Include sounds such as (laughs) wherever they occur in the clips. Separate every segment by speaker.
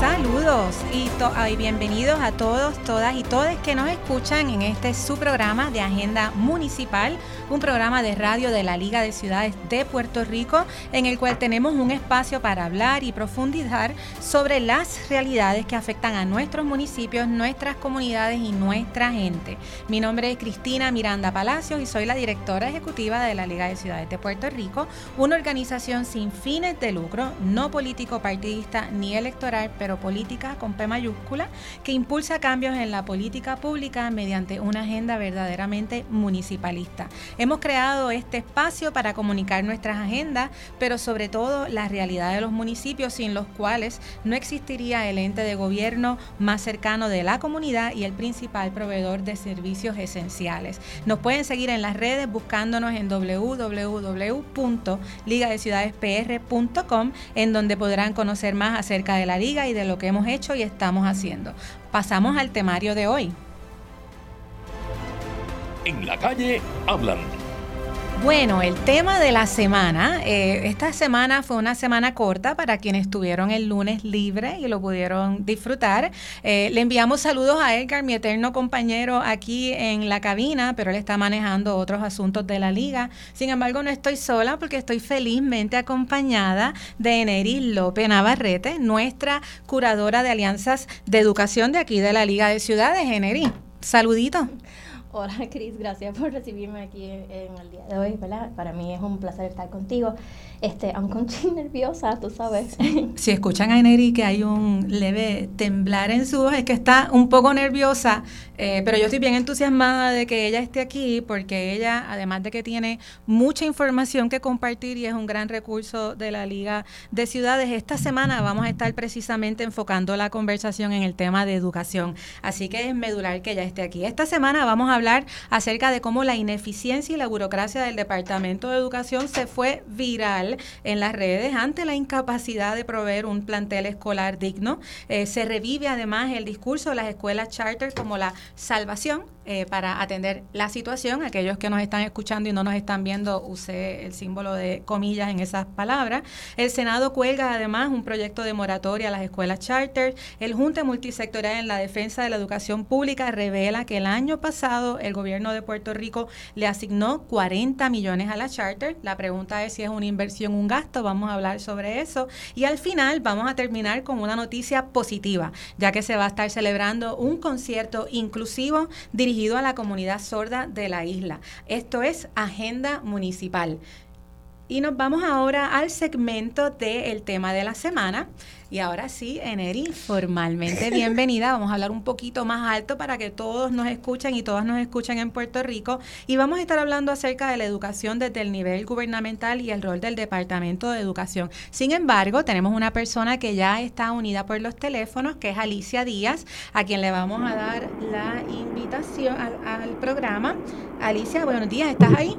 Speaker 1: Saludos y, bienvenidos a todos, todas y todos que nos escuchan en este su programa de Agenda Municipal, un programa de radio de la Liga de Ciudades de Puerto Rico, en el cual tenemos un espacio para hablar y profundizar sobre las realidades que afectan a nuestros municipios, nuestras comunidades y nuestra gente. Mi nombre es Cristina Miranda Palacios y soy la directora ejecutiva de la Liga de Ciudades de Puerto Rico, una organización sin fines de lucro, no político partidista ni electoral, pero política con P mayúscula, que impulsa cambios en la política pública mediante una agenda verdaderamente municipalista. Hemos creado este espacio para comunicar nuestras agendas, pero sobre todo la realidad de los municipios sin los cuales no existiría el ente de gobierno más cercano de la comunidad y el principal proveedor de servicios esenciales. Nos pueden seguir en las redes buscándonos en www.ligadeciudadespr.com en donde podrán conocer más acerca de la liga y de lo que hemos hecho y estamos haciendo. Pasamos al temario de hoy.
Speaker 2: En la calle hablan.
Speaker 1: Bueno, el tema de la semana, eh, esta semana fue una semana corta para quienes tuvieron el lunes libre y lo pudieron disfrutar. Eh, le enviamos saludos a Edgar, mi eterno compañero aquí en la cabina, pero él está manejando otros asuntos de la liga. Sin embargo, no estoy sola porque estoy felizmente acompañada de Eneris López Navarrete, nuestra curadora de alianzas de educación de aquí de la Liga de Ciudades. Eneris, saludito.
Speaker 3: Hola (laughs) Cris, gracias por recibirme aquí en, el día de hoy, ¿verdad? Para mí es un placer estar contigo. Este, aunque un ching nerviosa, tú sabes.
Speaker 1: Si escuchan a Eneri que hay un leve temblar en su voz, es que está un poco nerviosa, eh, pero yo estoy bien entusiasmada de que ella esté aquí porque ella, además de que tiene mucha información que compartir y es un gran recurso de la Liga de Ciudades, esta semana vamos a estar precisamente enfocando la conversación en el tema de educación. Así que es medular que ella esté aquí. Esta semana vamos a hablar acerca de cómo la ineficiencia y la burocracia del Departamento de Educación se fue viral en las redes ante la incapacidad de proveer un plantel escolar digno. Eh, se revive además el discurso de las escuelas charter como la salvación eh, para atender la situación. Aquellos que nos están escuchando y no nos están viendo, usé el símbolo de comillas en esas palabras. El Senado cuelga además un proyecto de moratoria a las escuelas charter. El Junte Multisectorial en la Defensa de la Educación Pública revela que el año pasado el gobierno de Puerto Rico le asignó 40 millones a la charter. La pregunta es si es una inversión un gasto. Vamos a hablar sobre eso. Y al final vamos a terminar con una noticia positiva, ya que se va a estar celebrando un concierto inclusivo dirigido a la comunidad sorda de la isla. Esto es Agenda Municipal. Y nos vamos ahora al segmento del tema de la semana. Y ahora sí, Eneri, formalmente (laughs) bienvenida. Vamos a hablar un poquito más alto para que todos nos escuchen y todas nos escuchen en Puerto Rico. Y vamos a estar hablando acerca de la educación desde el nivel gubernamental y el rol del Departamento de Educación. Sin embargo, tenemos una persona que ya está unida por los teléfonos, que es Alicia Díaz, a quien le vamos a dar la invitación al, al programa. Alicia, buenos días, ¿estás ahí?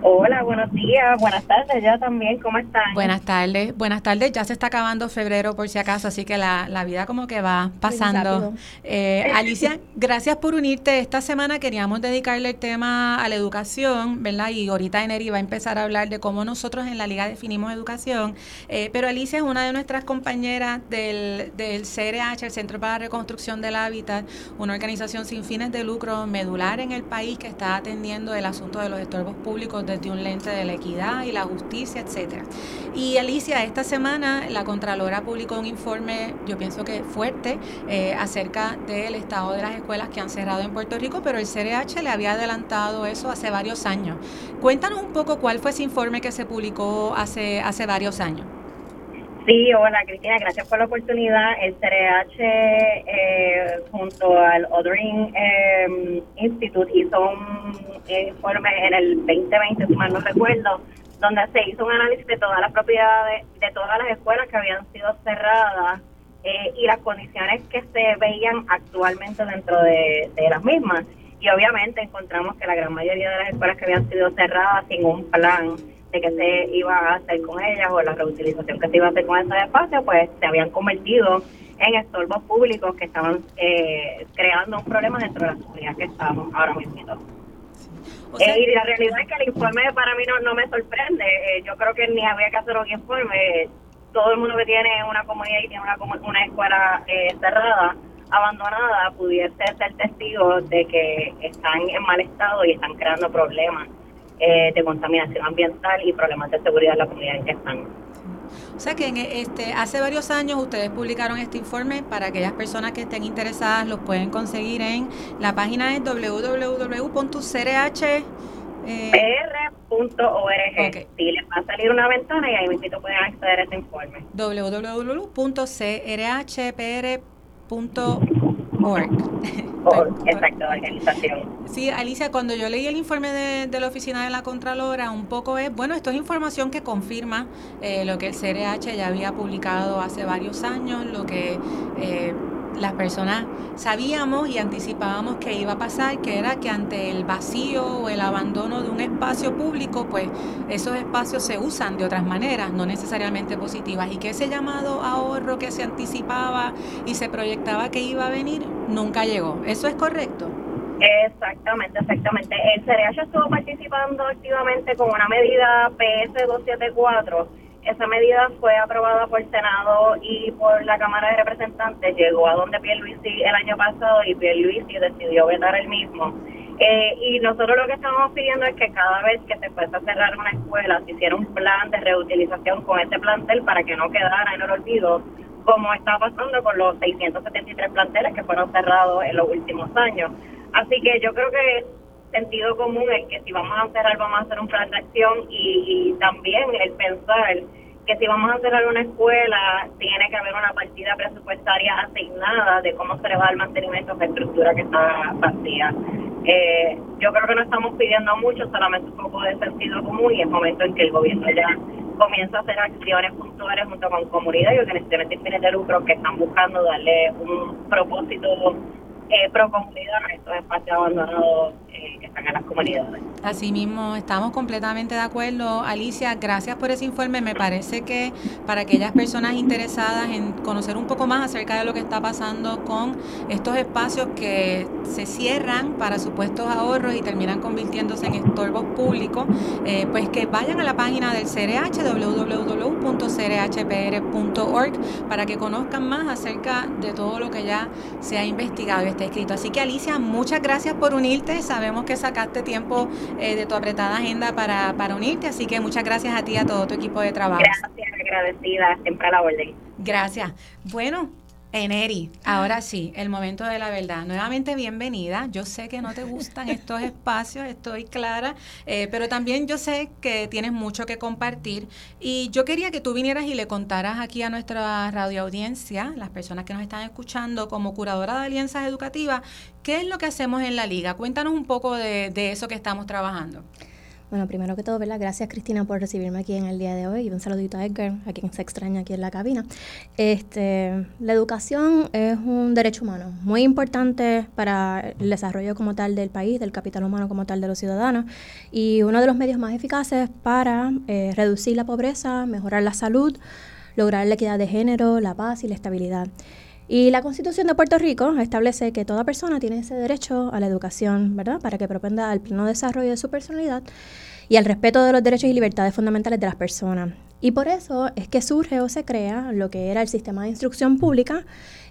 Speaker 4: Hola, buenos días, buenas tardes ya también, ¿cómo están?
Speaker 1: Buenas tardes, buenas tardes, ya se está acabando febrero por si acaso, así que la, la vida como que va pasando. Eh, (laughs) Alicia, gracias por unirte. Esta semana queríamos dedicarle el tema a la educación, ¿verdad? Y ahorita Eneri va a empezar a hablar de cómo nosotros en la liga definimos educación, eh, pero Alicia es una de nuestras compañeras del, del CRH, el Centro para la Reconstrucción del Hábitat, una organización sin fines de lucro medular en el país que está atendiendo el asunto de los estorbos públicos desde un lente de la equidad y la justicia, etcétera. Y Alicia, esta semana la Contralora publicó un informe, yo pienso que fuerte, eh, acerca del estado de las escuelas que han cerrado en Puerto Rico, pero el CRH le había adelantado eso hace varios años. Cuéntanos un poco cuál fue ese informe que se publicó hace, hace varios años.
Speaker 4: Sí, hola Cristina, gracias por la oportunidad. El CRH eh, junto al Othering eh, Institute hizo un informe en el 2020, si mal no recuerdo, donde se hizo un análisis de todas las propiedades, de todas las escuelas que habían sido cerradas eh, y las condiciones que se veían actualmente dentro de, las mismas. y obviamente encontramos que la gran mayoría de las escuelas que habían sido cerradas sin un plan de que se iba a hacer con ellas o la reutilización que se iba a hacer con esos espacios, pues se habían convertido en estorbos públicos que estaban eh, creando un problema dentro de la comunidad que estamos ahora mismo. Eh, y la realidad es que el informe para mí no, no me sorprende. Eh, yo creo que ni había que hacer un informe. Todo el mundo que tiene una comunidad y tiene una, una escuela cerrada, abandonada, pudiese ser testigo de que están en mal estado y están creando problemas de contaminación ambiental y problemas de seguridad en la comunidad en que están.
Speaker 1: O sea que en este, hace varios años ustedes publicaron este informe para aquellas personas que estén interesadas, los pueden conseguir en la página es www.crh.
Speaker 4: Eh, pr.org. Y les va a salir una ventana y ahí mismo pueden acceder a ese informe.
Speaker 1: www.crhpr.org.
Speaker 4: exacto, organización.
Speaker 1: Sí, Alicia, cuando yo leí el informe de, la Oficina de la Contralora, un poco es, bueno, esto es información que confirma eh, lo que el CRH ya había publicado hace varios años, lo que... Eh, las personas sabíamos y anticipábamos que iba a pasar, que era que ante el vacío o el abandono de un espacio público, pues esos espacios se usan de otras maneras, no necesariamente positivas, y que ese llamado ahorro que se anticipaba y se proyectaba que iba a venir, nunca llegó. ¿Eso es correcto?
Speaker 4: Exactamente, exactamente. El CRH estuvo participando activamente con una medida PS 274 esa medida fue aprobada por el Senado y por la Cámara de Representantes, llegó a donde Pierluisi el año pasado y Pierluisi decidió vetar el mismo. Eh, y nosotros lo que estamos pidiendo es que cada vez que se fuese a cerrar una escuela, se hiciera un plan de reutilización con ese plantel para que no quedara en el olvido, como está pasando con los 673 planteles que fueron cerrados en los últimos años. Así que yo creo que sentido común es que si vamos a cerrar, vamos a hacer un plan de acción y, también el pensar que si vamos a cerrar una escuela, tiene que haber una partida presupuestaria asignada de cómo se le va el mantenimiento de estructura que está vacía. Eh, yo creo que no estamos pidiendo mucho, solamente un poco de sentido común y es momento en que el gobierno ya comienza a hacer acciones puntuales junto con comunidad y organizaciones sin fines de lucro que están buscando darle un propósito eh, estos espacios abandonados eh, que están en las comunidades.
Speaker 1: Así mismo, estamos completamente de acuerdo. Alicia, gracias por ese informe. Me parece que para aquellas personas interesadas en conocer un poco más acerca de lo que está pasando con estos espacios que se cierran para supuestos ahorros y terminan convirtiéndose en estorbos públicos, eh, pues que vayan a la página del CRH, www.crhpr.org, para que conozcan más acerca de todo lo que ya se ha investigado está escrito. Así que Alicia, muchas gracias por unirte. Sabemos que sacaste tiempo eh, de tu apretada agenda para, para unirte, así que muchas gracias a ti y a todo tu equipo de trabajo.
Speaker 4: Gracias, agradecida, siempre a la orden.
Speaker 1: Gracias. Bueno, Eneri, ahora sí, el momento de la verdad. Nuevamente bienvenida. Yo sé que no te gustan estos espacios, estoy clara, eh, pero también yo sé que tienes mucho que compartir y yo quería que tú vinieras y le contaras aquí a nuestra radioaudiencia, las personas que nos están escuchando como curadora de alianzas educativas, qué es lo que hacemos en la liga. Cuéntanos un poco de, de eso que estamos trabajando.
Speaker 3: Bueno, primero que todo, ¿verdad? Gracias Cristina por recibirme aquí en el día de hoy y un saludito a Edgar, a quien se extraña aquí en la cabina. Este, la educación es un derecho humano muy importante para el desarrollo como tal del país, del capital humano como tal de los ciudadanos y uno de los medios más eficaces para eh, reducir la pobreza, mejorar la salud, lograr la equidad de género, la paz y la estabilidad. Y la Constitución de Puerto Rico establece que toda persona tiene ese derecho a la educación, ¿verdad? Para que propenda al pleno desarrollo de su personalidad y al respeto de los derechos y libertades fundamentales de las personas. Y por eso es que surge o se crea lo que era el sistema de instrucción pública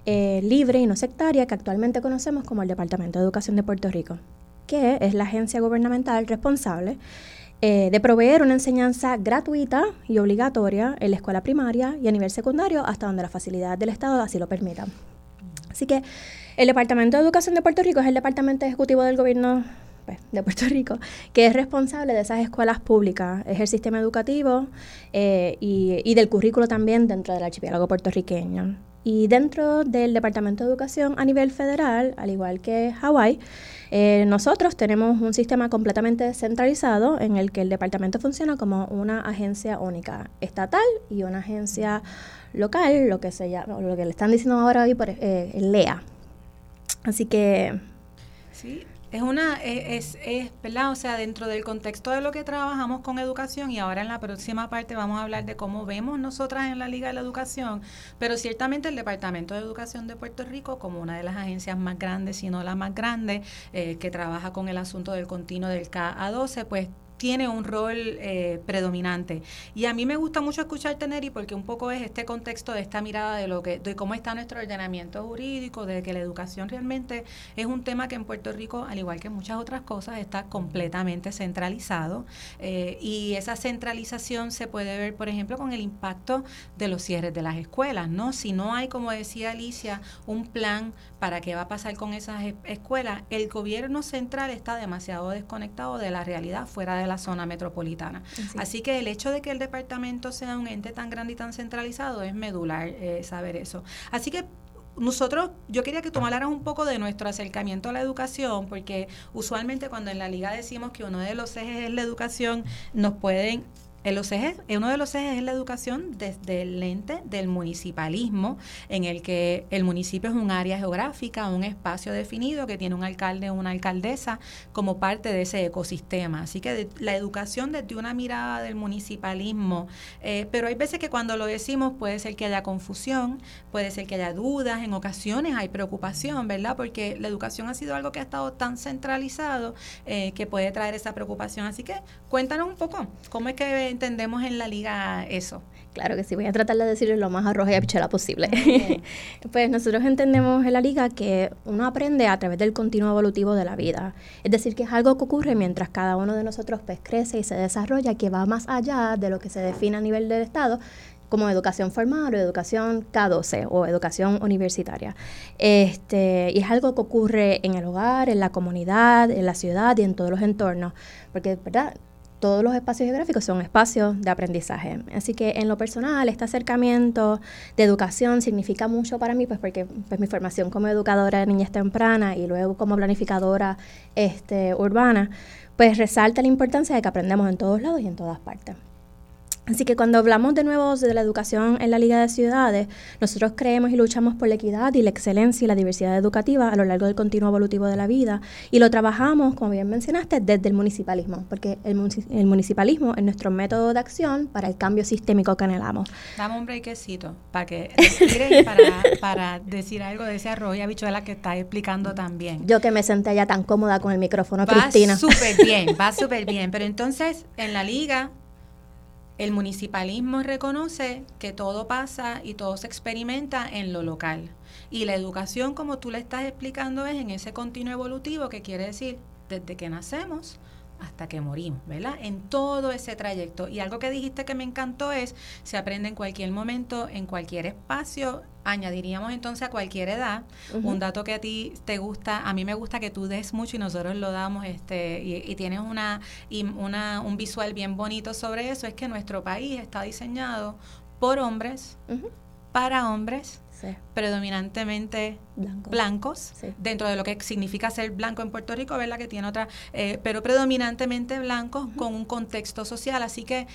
Speaker 3: eh, libre y no sectaria que actualmente conocemos como el Departamento de Educación de Puerto Rico, que es la agencia gubernamental responsable eh, de proveer una enseñanza gratuita y obligatoria en la escuela primaria y a nivel secundario hasta donde la facilidad del Estado así lo permita. Así que el Departamento de Educación de Puerto Rico es el departamento ejecutivo del gobierno pues, de Puerto (laughs) Rico, que es responsable de esas escuelas públicas, es el sistema educativo eh, y, y, del currículo también dentro del archipiélago puertorriqueño. Y dentro del Departamento de Educación a nivel federal, al igual que Hawái, eh, nosotros tenemos un sistema completamente centralizado en el que el departamento funciona como una agencia única, estatal y una agencia local, lo que se llama, lo que le están diciendo ahora hoy por eh, LEA. Así que
Speaker 1: sí, Es una, es, es, ¿verdad? O sea, dentro del contexto de lo que trabajamos con educación y ahora en la próxima parte vamos a hablar de cómo vemos nosotras en la Liga de la Educación, pero ciertamente el Departamento de Educación de Puerto Rico, como una de las agencias más grandes, si no la más grande, eh, que trabaja con el asunto del continuo del K a 12, pues tiene un rol eh, predominante. Y a mí me gusta mucho escuchar Neri porque un poco es este contexto de esta mirada de lo que de cómo está nuestro ordenamiento jurídico, de que la educación realmente es un tema que en Puerto Rico, al igual que muchas otras cosas, está completamente centralizado. Eh, y esa centralización se puede ver, por ejemplo, con el impacto de los cierres de las escuelas, ¿no? Si no hay, como decía Alicia, un plan para qué va a pasar con esas escuelas, el gobierno central está demasiado desconectado de la realidad fuera de la zona metropolitana. Así que el hecho de que el departamento sea un ente tan grande y tan centralizado es medular eh, saber eso. Así que nosotros, yo quería que tú hablaras un poco de nuestro acercamiento a la educación, porque usualmente cuando en la liga decimos que uno de los ejes es la educación, nos pueden los ejes, uno de los ejes es la educación desde el lente del municipalismo, en el que el municipio es un área geográfica, un espacio definido que tiene un alcalde o una alcaldesa como parte de ese ecosistema. Así que la educación desde una mirada del municipalismo, eh, pero hay veces que cuando lo decimos puede ser que haya confusión, puede ser que haya dudas, en ocasiones hay preocupación, ¿verdad? Porque la educación ha sido algo que ha estado tan centralizado eh, que puede traer esa preocupación. Así que cuéntanos un poco, ¿cómo es que entendemos en la liga eso?
Speaker 3: Claro que sí, voy a tratar de decirlo lo más arroja y apichela posible. (laughs) pues nosotros entendemos en la liga que uno aprende a través del continuo evolutivo de la vida. Es decir, que es algo que ocurre mientras cada uno de nosotros pues, crece y se desarrolla, que va más allá de lo que se define a nivel del Estado como educación formal o educación K12 o educación universitaria. Este, y es algo que ocurre en el hogar, en la comunidad, en la ciudad y en todos los entornos, porque ¿verdad? Todos los espacios geográficos son espacios de aprendizaje. Así que en lo personal, este acercamiento de educación significa mucho para mí, pues porque pues, mi formación como educadora de niñez temprana y luego como planificadora este, urbana, pues resalta la importancia de que aprendemos en todos lados y en todas partes. Así que cuando hablamos de nuevo de la educación en la Liga de Ciudades, nosotros creemos y luchamos por la equidad y la excelencia y la diversidad educativa a lo largo del continuo evolutivo de la vida y lo trabajamos, como bien mencionaste, desde el municipalismo, porque el, municipalismo es nuestro método de acción para el cambio sistémico que anhelamos.
Speaker 1: Dame un brequecito para que (laughs) para, para decir algo de ese arroz y habichuela que está explicando también.
Speaker 3: Yo que me senté ya tan cómoda con el micrófono, Cristina.
Speaker 1: Va súper bien, va súper bien, pero entonces en la Liga el municipalismo reconoce que todo pasa y todo se experimenta en lo local. Y la educación, como tú le estás explicando, es en ese continuo evolutivo que quiere decir desde que nacemos hasta que morimos, ¿verdad? En todo ese trayecto. Y algo que dijiste que me encantó es, se aprende en cualquier momento, en cualquier espacio, añadiríamos entonces a cualquier edad. Un dato que a ti te gusta, a mí me gusta que tú des mucho y nosotros lo damos, este, y, tienes una, y una, un visual bien bonito sobre eso, es que nuestro país está diseñado por hombres, para hombres, predominantemente blancos, dentro de lo que significa ser blanco en Puerto Rico, ¿verdad? Que tiene otra, eh, pero predominantemente blancos con un contexto social. Así que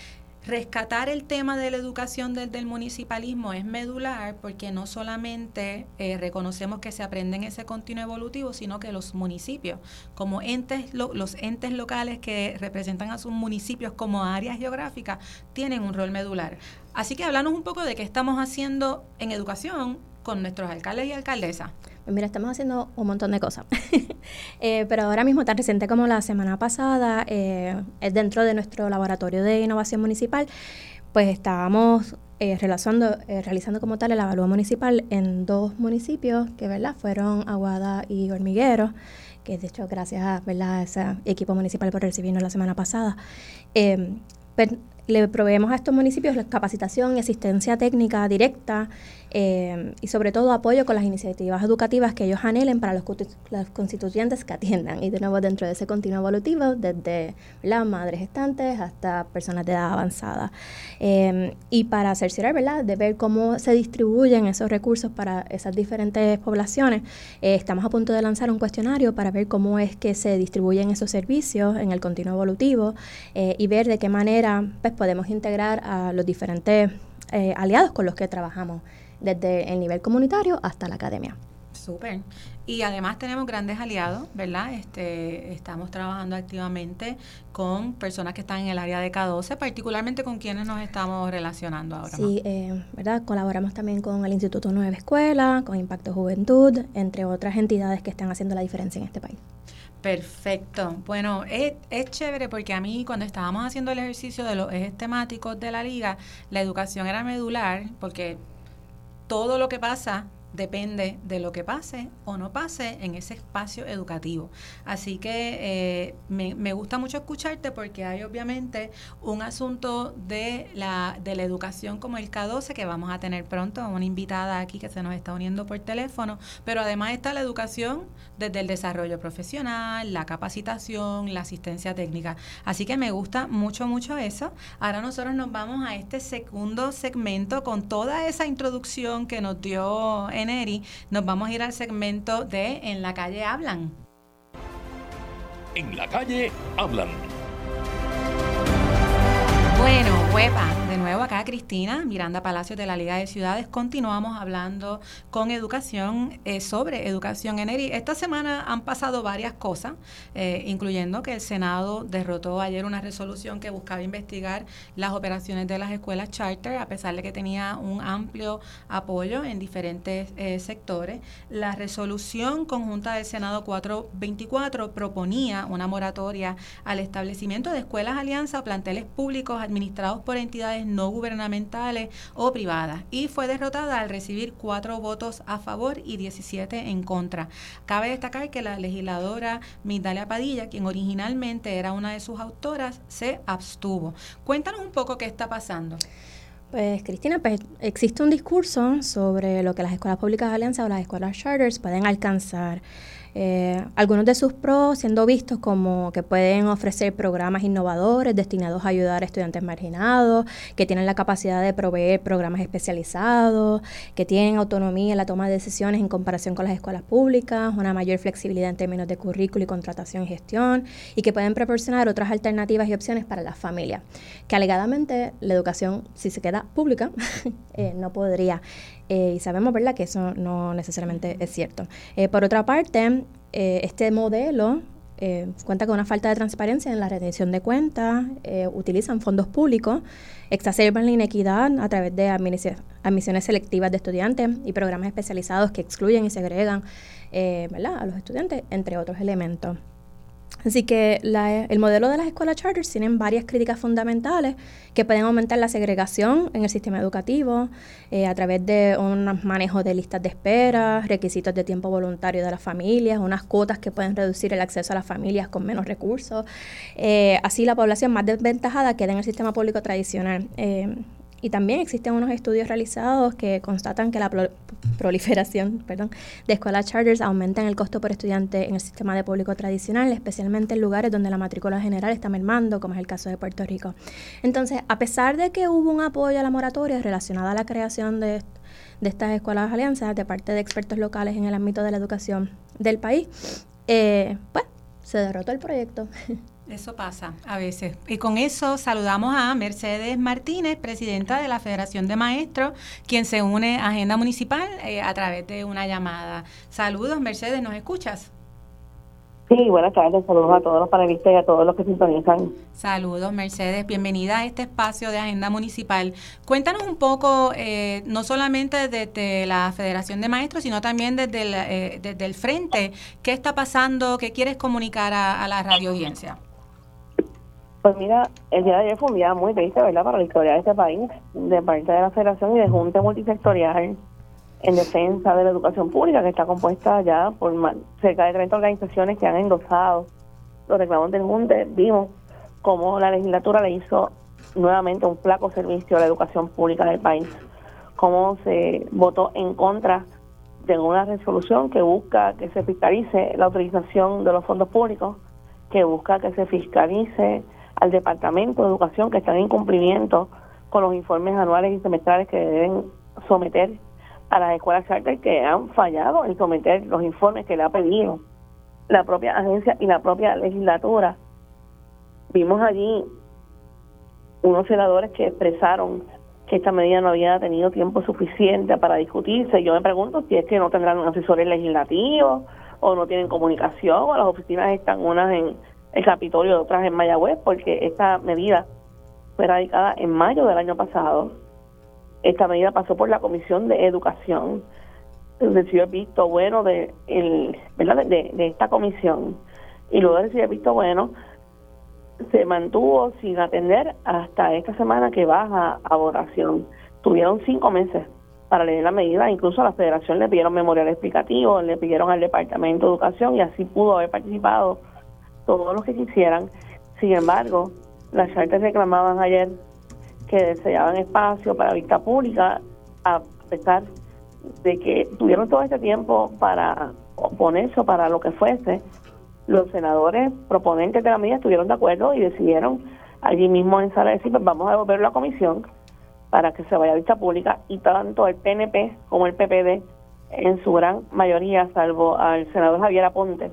Speaker 1: rescatar el tema de la educación desde el municipalismo es medular porque no solamente eh, reconocemos que se aprende en ese continuo evolutivo, sino que los municipios, como entes, los entes locales que representan a sus municipios como áreas geográficas, tienen un rol medular. Así que háblanos un poco de qué estamos haciendo en educación con nuestros alcaldes y alcaldesas.
Speaker 3: Pues mira, estamos haciendo un montón de cosas. (laughs) Eh, pero ahora mismo, tan reciente como la semana pasada, eh, dentro de nuestro laboratorio de innovación municipal, pues estábamos eh, realizando, realizando como tal el avalúo municipal en dos municipios que ¿verdad? fueron Aguada y Hormiguero, que de hecho gracias a, ¿verdad? a ese equipo municipal por recibirnos la semana pasada le proveemos a estos municipios la capacitación y asistencia técnica directa eh, y sobre todo apoyo con las iniciativas educativas que ellos anhelen para los, constituyentes que atiendan. Y de nuevo dentro de ese continuo evolutivo, desde las madres gestantes hasta personas de edad avanzada. Eh, y para cerciorar, ¿verdad?, de ver cómo se distribuyen esos recursos para esas diferentes poblaciones, eh, estamos a punto de lanzar un cuestionario para ver cómo es que se distribuyen esos servicios en el continuo evolutivo y ver de qué manera pues, podemos integrar a los diferentes aliados con los que trabajamos desde el nivel comunitario hasta la academia.
Speaker 1: Súper. Y además tenemos grandes aliados, ¿verdad? Este, estamos trabajando activamente con personas que están en el área de K12, particularmente con quienes nos estamos relacionando ahora.
Speaker 3: Sí, eh, ¿verdad? Colaboramos también con el Instituto Nueva Escuela, con Impacto Juventud, entre otras entidades que están haciendo la diferencia en este país.
Speaker 1: Perfecto. Bueno, es, es, chévere porque a mí cuando estábamos haciendo el ejercicio de los ejes temáticos de la liga, la educación era medular porque todo lo que pasa depende de lo que pase o no pase en ese espacio educativo. Así que eh, me, gusta mucho escucharte porque hay obviamente un asunto de la, de la educación como el K12 que vamos a tener pronto, una invitada aquí que se nos está uniendo por teléfono, pero además está la educación desde el desarrollo profesional, la capacitación, la asistencia técnica. Así que me gusta mucho, mucho eso. Ahora nosotros nos vamos a este segundo segmento con toda esa introducción que nos dio Neri, nos vamos a ir al segmento de En la calle hablan.
Speaker 2: En la calle hablan.
Speaker 1: Bueno, huepa, nuevo acá Cristina, Miranda Palacios de la Liga de Ciudades. Continuamos hablando con educación, eh, sobre educación en ERI. Esta semana han pasado varias cosas, eh, incluyendo que el Senado derrotó ayer una resolución que buscaba investigar las operaciones de las escuelas charter, a pesar de que tenía un amplio apoyo en diferentes eh, sectores. La resolución conjunta del Senado 424 proponía una moratoria al establecimiento de escuelas alianza o planteles públicos administrados por entidades no gubernamentales o privadas y fue derrotada al recibir cuatro votos a favor y 17 en contra. Cabe destacar que la legisladora Migdalia Padilla, quien originalmente era una de sus autoras, se abstuvo. Cuéntanos un poco qué está pasando.
Speaker 3: Pues Cristina, pues existe un discurso sobre lo que las escuelas públicas de alianza o las escuelas charters pueden alcanzar eh, algunos de sus pros siendo vistos como que pueden ofrecer programas innovadores destinados a ayudar a estudiantes marginados, que tienen la capacidad de proveer programas especializados, que tienen autonomía en la toma de decisiones en comparación con las escuelas públicas, una mayor flexibilidad en términos de currículo y contratación y gestión, y que pueden proporcionar otras alternativas y opciones para las familias. Que alegadamente la educación, si se queda pública, (laughs) eh, no podría eh, y sabemos, ¿verdad?, que eso no necesariamente es cierto. Eh, por otra parte, eh, este modelo cuenta con una falta de transparencia en la retención de cuentas, utilizan fondos públicos, exacerban la inequidad a través de admisiones selectivas de estudiantes y programas especializados que excluyen y segregan ¿verdad? a los estudiantes, entre otros elementos. Así que el modelo de las escuelas charters tienen varias críticas fundamentales que pueden aumentar la segregación en el sistema educativo eh, a través de un manejo de listas de espera, requisitos de tiempo voluntario de las familias, unas cuotas que pueden reducir el acceso a las familias con menos recursos. Eh, así la población más desventajada queda en el sistema público tradicional. Eh, y también existen unos estudios realizados que constatan que la proliferación (laughs) perdón, de escuelas charters aumenta el costo por estudiante en el sistema de público tradicional, especialmente en lugares donde la matrícula general está mermando, como es el caso de Puerto Rico. Entonces, a pesar de que hubo un apoyo a la moratoria relacionada a la creación de, de estas escuelas alianzas de parte de expertos locales en el ámbito de la educación del país, eh, pues se derrotó el proyecto. (laughs)
Speaker 1: Eso pasa a veces. Y con eso saludamos a Mercedes Martínez, presidenta de la Federación de Maestros, quien se une a Agenda Municipal eh, a través de una llamada. Saludos, Mercedes, ¿nos escuchas?
Speaker 5: Sí, buenas tardes, saludos a todos los panelistas y a todos los que sintonizan.
Speaker 1: Saludos, Mercedes, bienvenida a este espacio de Agenda Municipal. Cuéntanos un poco, eh, no solamente desde la Federación de Maestros, sino también desde el, eh, desde el frente, ¿qué está pasando? ¿Qué quieres comunicar a, a la radio audiencia?
Speaker 5: Pues mira, el día de ayer fue un día muy triste, ¿verdad?, para la historia de este país, de parte de la Federación y de Junta Multisectorial en defensa de la educación pública, que está compuesta ya por cerca de 30 organizaciones que han endosado los reclamos del Junte. Vimos cómo la legislatura le hizo nuevamente un flaco servicio a la educación pública del país, cómo se votó en contra de una resolución que busca que se fiscalice la utilización de los fondos públicos, que busca que se fiscalice al Departamento de Educación que está en incumplimiento con los informes anuales y semestrales que deben someter a las escuelas charter que han fallado en someter los informes que le ha pedido la propia agencia y la propia legislatura. Vimos allí unos senadores que expresaron que esta medida no había tenido tiempo suficiente para discutirse. Yo me pregunto si es que no tendrán asesores legislativos o no tienen comunicación o las oficinas están unas en el Capitolio y otras en Mayagüez, porque esta medida fue radicada en mayo del año pasado. Esta medida pasó por la Comisión de Educación. Recibió el visto bueno de, el, ¿verdad? De, de esta comisión y luego de recibir el visto bueno se mantuvo sin atender hasta esta semana que baja a votación. Tuvieron cinco meses para leer la medida, incluso a la federación le pidieron memorial explicativo, le pidieron al Departamento de Educación y así pudo haber participado todos los que quisieran. Sin embargo, las chartas reclamaban ayer que deseaban espacio para vista pública, a pesar de que tuvieron todo este tiempo para oponerse o para lo que fuese. Los senadores proponentes de la medida estuvieron de acuerdo y decidieron allí mismo en sala decir, pues vamos a devolverlo la comisión para que se vaya a vista pública y tanto el PNP como el PPD en su gran mayoría, salvo al senador Javier Aponte,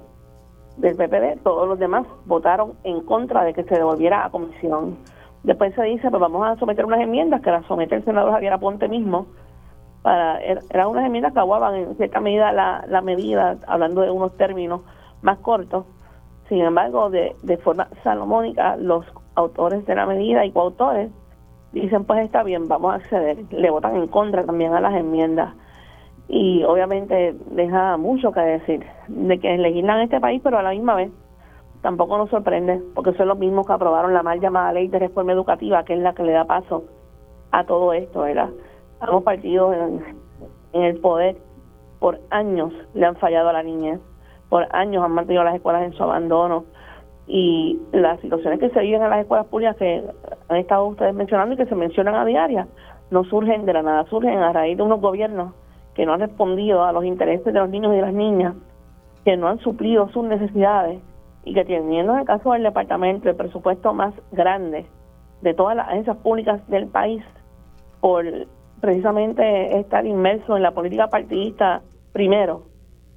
Speaker 5: del PPD, todos los demás votaron en contra de que se devolviera a comisión. Después se dice, pues vamos a someter unas enmiendas que las somete el senador Javier Aponte mismo. Para, er, eran unas enmiendas que aguaban en cierta medida la, la medida, hablando de unos términos más cortos. Sin embargo, de, de forma salomónica, los autores de la medida y coautores dicen, pues está bien, vamos a acceder. Le votan en contra también a las enmiendas y obviamente deja mucho que decir de que legislan este país, pero a la misma vez tampoco nos sorprende, porque son los mismos que aprobaron la mal llamada ley de reforma educativa, que es la que le da paso a todo esto, ¿verdad? Ambos partidos en, el poder por años le han fallado a la niñez, por años han mantenido las escuelas en su abandono y las situaciones que se viven en las escuelas públicas que han estado ustedes mencionando y que se mencionan a diaria no surgen de la nada, surgen a raíz de unos gobiernos que no han respondido a los intereses de los niños y de las niñas, que no han suplido sus necesidades y que teniendo en el caso del departamento el presupuesto más grande de todas las agencias públicas del país por precisamente estar inmerso en la política partidista primero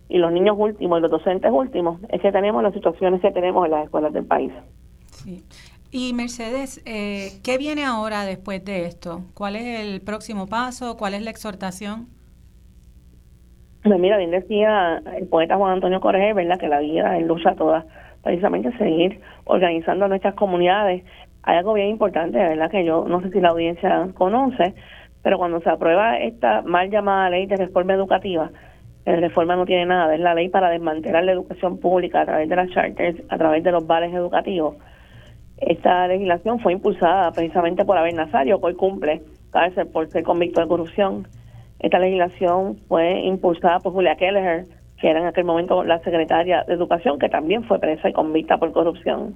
Speaker 5: y los niños últimos y los docentes últimos, es que tenemos las situaciones que tenemos en las escuelas del país.
Speaker 1: Sí. Y Mercedes, eh, ¿qué viene ahora después de esto? ¿Cuál es el próximo paso? ¿Cuál es la exhortación?
Speaker 5: Pues mira, bien decía el poeta Juan Antonio Correa, ¿verdad? Que la vida es lucha toda, precisamente seguir organizando nuestras comunidades. Hay algo bien importante, ¿verdad? Que yo no sé si la audiencia conoce, pero cuando se aprueba esta mal llamada ley de reforma educativa, la reforma no tiene nada, es la ley para desmantelar la educación pública a través de las charters, a través de los vales educativos. Esta legislación fue impulsada precisamente por Abel Nazario, que hoy cumple cárcel por ser convicto de corrupción esta legislación fue impulsada por Julia Kelleher, que era en aquel momento la secretaria de Educación, que también fue presa y convicta por corrupción.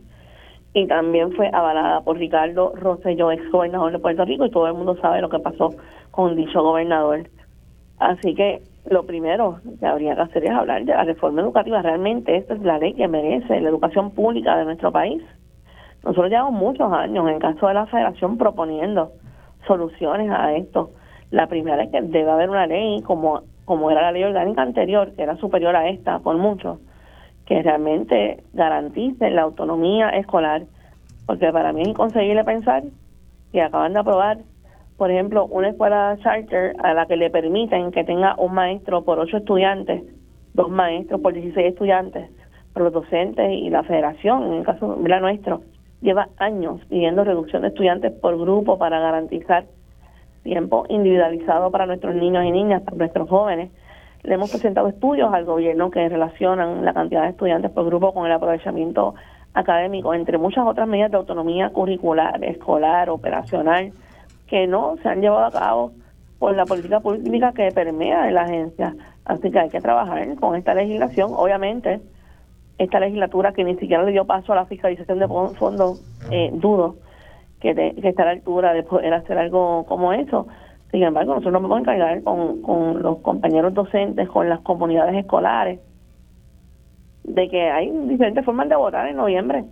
Speaker 5: Y también fue avalada por Ricardo Rosselló, ex gobernador de Puerto Rico, y todo el mundo sabe lo que pasó con dicho gobernador. Así que lo primero que habría que hacer es hablar de la reforma educativa. Realmente esta es la ley que merece la educación pública de nuestro país. Nosotros llevamos muchos años, en el caso de la federación, proponiendo soluciones a esto la primera es que debe haber una ley como, como era la ley orgánica anterior, que era superior a esta por mucho, que realmente garantice la autonomía escolar. Porque para mí es inconcebible pensar que acaban de aprobar, por ejemplo, una escuela charter a la que le permiten que tenga un maestro por ocho estudiantes, dos maestros por 16 estudiantes, pero los docentes y la federación, en el caso de la nuestro, lleva años pidiendo reducción de estudiantes por grupo para garantizar tiempo individualizado para nuestros niños y niñas, para nuestros jóvenes. Le hemos presentado estudios al gobierno que relacionan la cantidad de estudiantes por grupo con el aprovechamiento académico, entre muchas otras medidas de autonomía curricular, escolar, operacional, que no se han llevado a cabo por la política pública que permea en la agencia. Así que hay que trabajar con esta legislación. Obviamente, esta legislatura que ni siquiera le dio paso a la fiscalización de fondos, eh, dudo que, está a la altura de poder hacer algo como eso. Sin embargo, nosotros nos vamos a encargar con, con los compañeros docentes, con las comunidades escolares, de que hay diferentes formas de votar en noviembre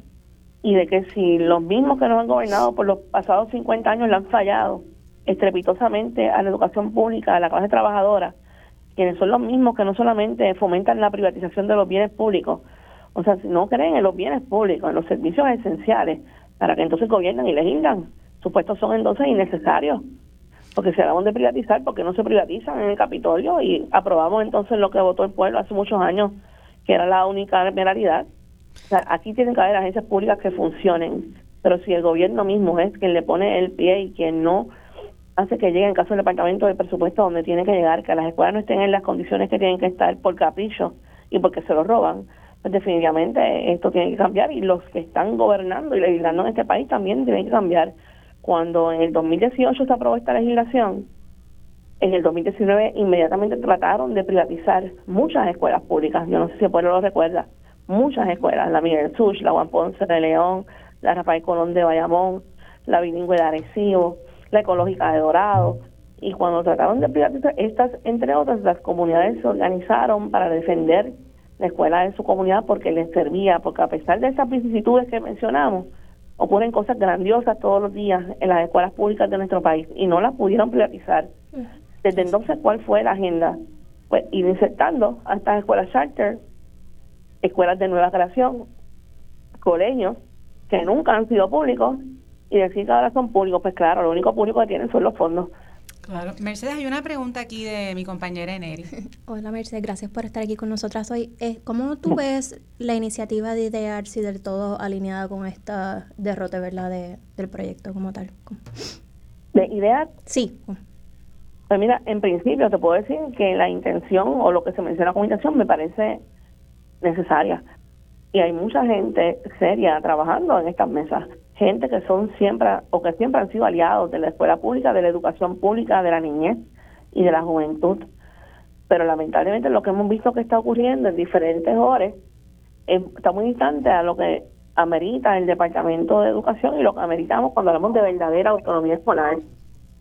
Speaker 5: y de que si los mismos que nos han gobernado por los pasados 50 años le han fallado estrepitosamente a la educación pública, a la clase trabajadora, quienes son los mismos que no solamente fomentan la privatización de los bienes públicos, o sea, si no creen en los bienes públicos, en los servicios esenciales, para que entonces gobiernan y legislan. Sus puestos son entonces innecesarios. porque si hablamos de privatizar, porque no se privatizan en el Capitolio y aprobamos entonces lo que votó el pueblo hace muchos años, que era la única realidad. O sea, aquí tienen que haber agencias públicas que funcionen, pero si el gobierno mismo es quien le pone el pie y quien no hace que llegue en caso del departamento de presupuesto donde tiene que llegar, que las escuelas no estén en las condiciones que tienen que estar por capricho y porque se lo roban, pues definitivamente esto tiene que cambiar y los que están gobernando y legislando en este país también tienen que cambiar. Cuando en el 2018 se aprobó esta legislación, en el 2019 inmediatamente trataron de privatizar muchas escuelas públicas. Yo no sé si el pueblo lo recuerda. Muchas escuelas, la Miguel Such, la Juan Ponce de León, la Rafael Colón de Bayamón, la Bilingüe de Arecibo, la Ecológica de Dorado. Y cuando trataron de privatizar estas, entre otras, las comunidades se organizaron para defender la escuela de su comunidad porque les servía, porque a pesar de esas vicisitudes que mencionamos, ocurren cosas grandiosas todos los días en las escuelas públicas de nuestro país y no las pudieron privatizar. Desde entonces, ¿cuál fue la agenda? Pues ir insertando a estas escuelas charter, escuelas de nueva creación, colegios que nunca han sido públicos y decir que ahora son públicos, pues claro, lo único público que tienen son los fondos.
Speaker 1: Claro. Mercedes, hay una pregunta aquí de mi compañera Eneri. (laughs)
Speaker 3: Hola Mercedes, gracias por estar aquí con nosotras hoy. Eh, ¿Cómo tú ves la iniciativa de IDEARCI del todo alineada con esta derrota ¿verdad? De, del proyecto como tal?
Speaker 5: ¿De IDEAR?
Speaker 3: Sí.
Speaker 5: Pues mira, en principio te puedo decir que la intención o lo que se menciona como intención me parece necesaria. Y hay mucha gente seria trabajando en estas mesas gente que son siempre o que siempre han sido aliados de la escuela pública, de la educación pública, de la niñez y de la juventud. Pero lamentablemente lo que hemos visto que está ocurriendo en diferentes horas está muy distante a lo que amerita el Departamento de Educación y lo que ameritamos cuando hablamos de verdadera autonomía escolar.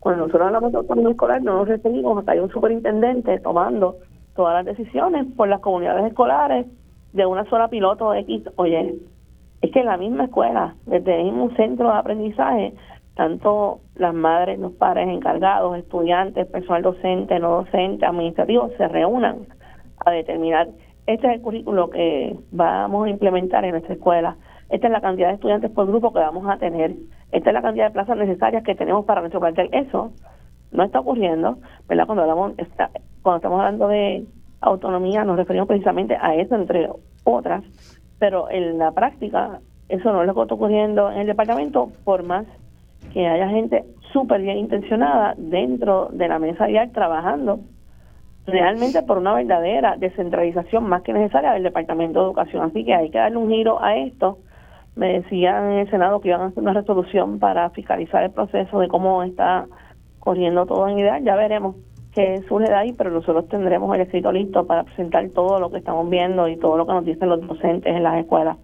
Speaker 5: Cuando nosotros hablamos de autonomía escolar no nos referimos a que un superintendente tomando todas las decisiones por las comunidades escolares de una sola piloto X. Oye, es que en la misma escuela, desde el mismo centro de aprendizaje, tanto las madres, los padres encargados, estudiantes, personal docente, no docente, administrativo, se reúnan a determinar, este es el currículo que vamos a implementar en nuestra escuela, esta es la cantidad de estudiantes por grupo que vamos a tener, esta es la cantidad de plazas necesarias que tenemos para nuestro plantel. Eso no está ocurriendo, ¿verdad? Cuando hablamos, cuando estamos hablando de autonomía, nos referimos precisamente a eso, entre otras, pero en la práctica eso no es lo que está ocurriendo en el departamento, por más que haya gente súper bien intencionada dentro de la mesa diaria trabajando realmente por una verdadera descentralización más que necesaria del Departamento de Educación. Así que hay que darle un giro a esto. Me decían en el Senado que iban a hacer una resolución para fiscalizar el proceso de cómo está corriendo todo en ideal. Ya veremos qué surge de ahí, pero nosotros tendremos el escrito listo para presentar todo lo que estamos viendo y todo lo que nos dicen los docentes en las escuelas.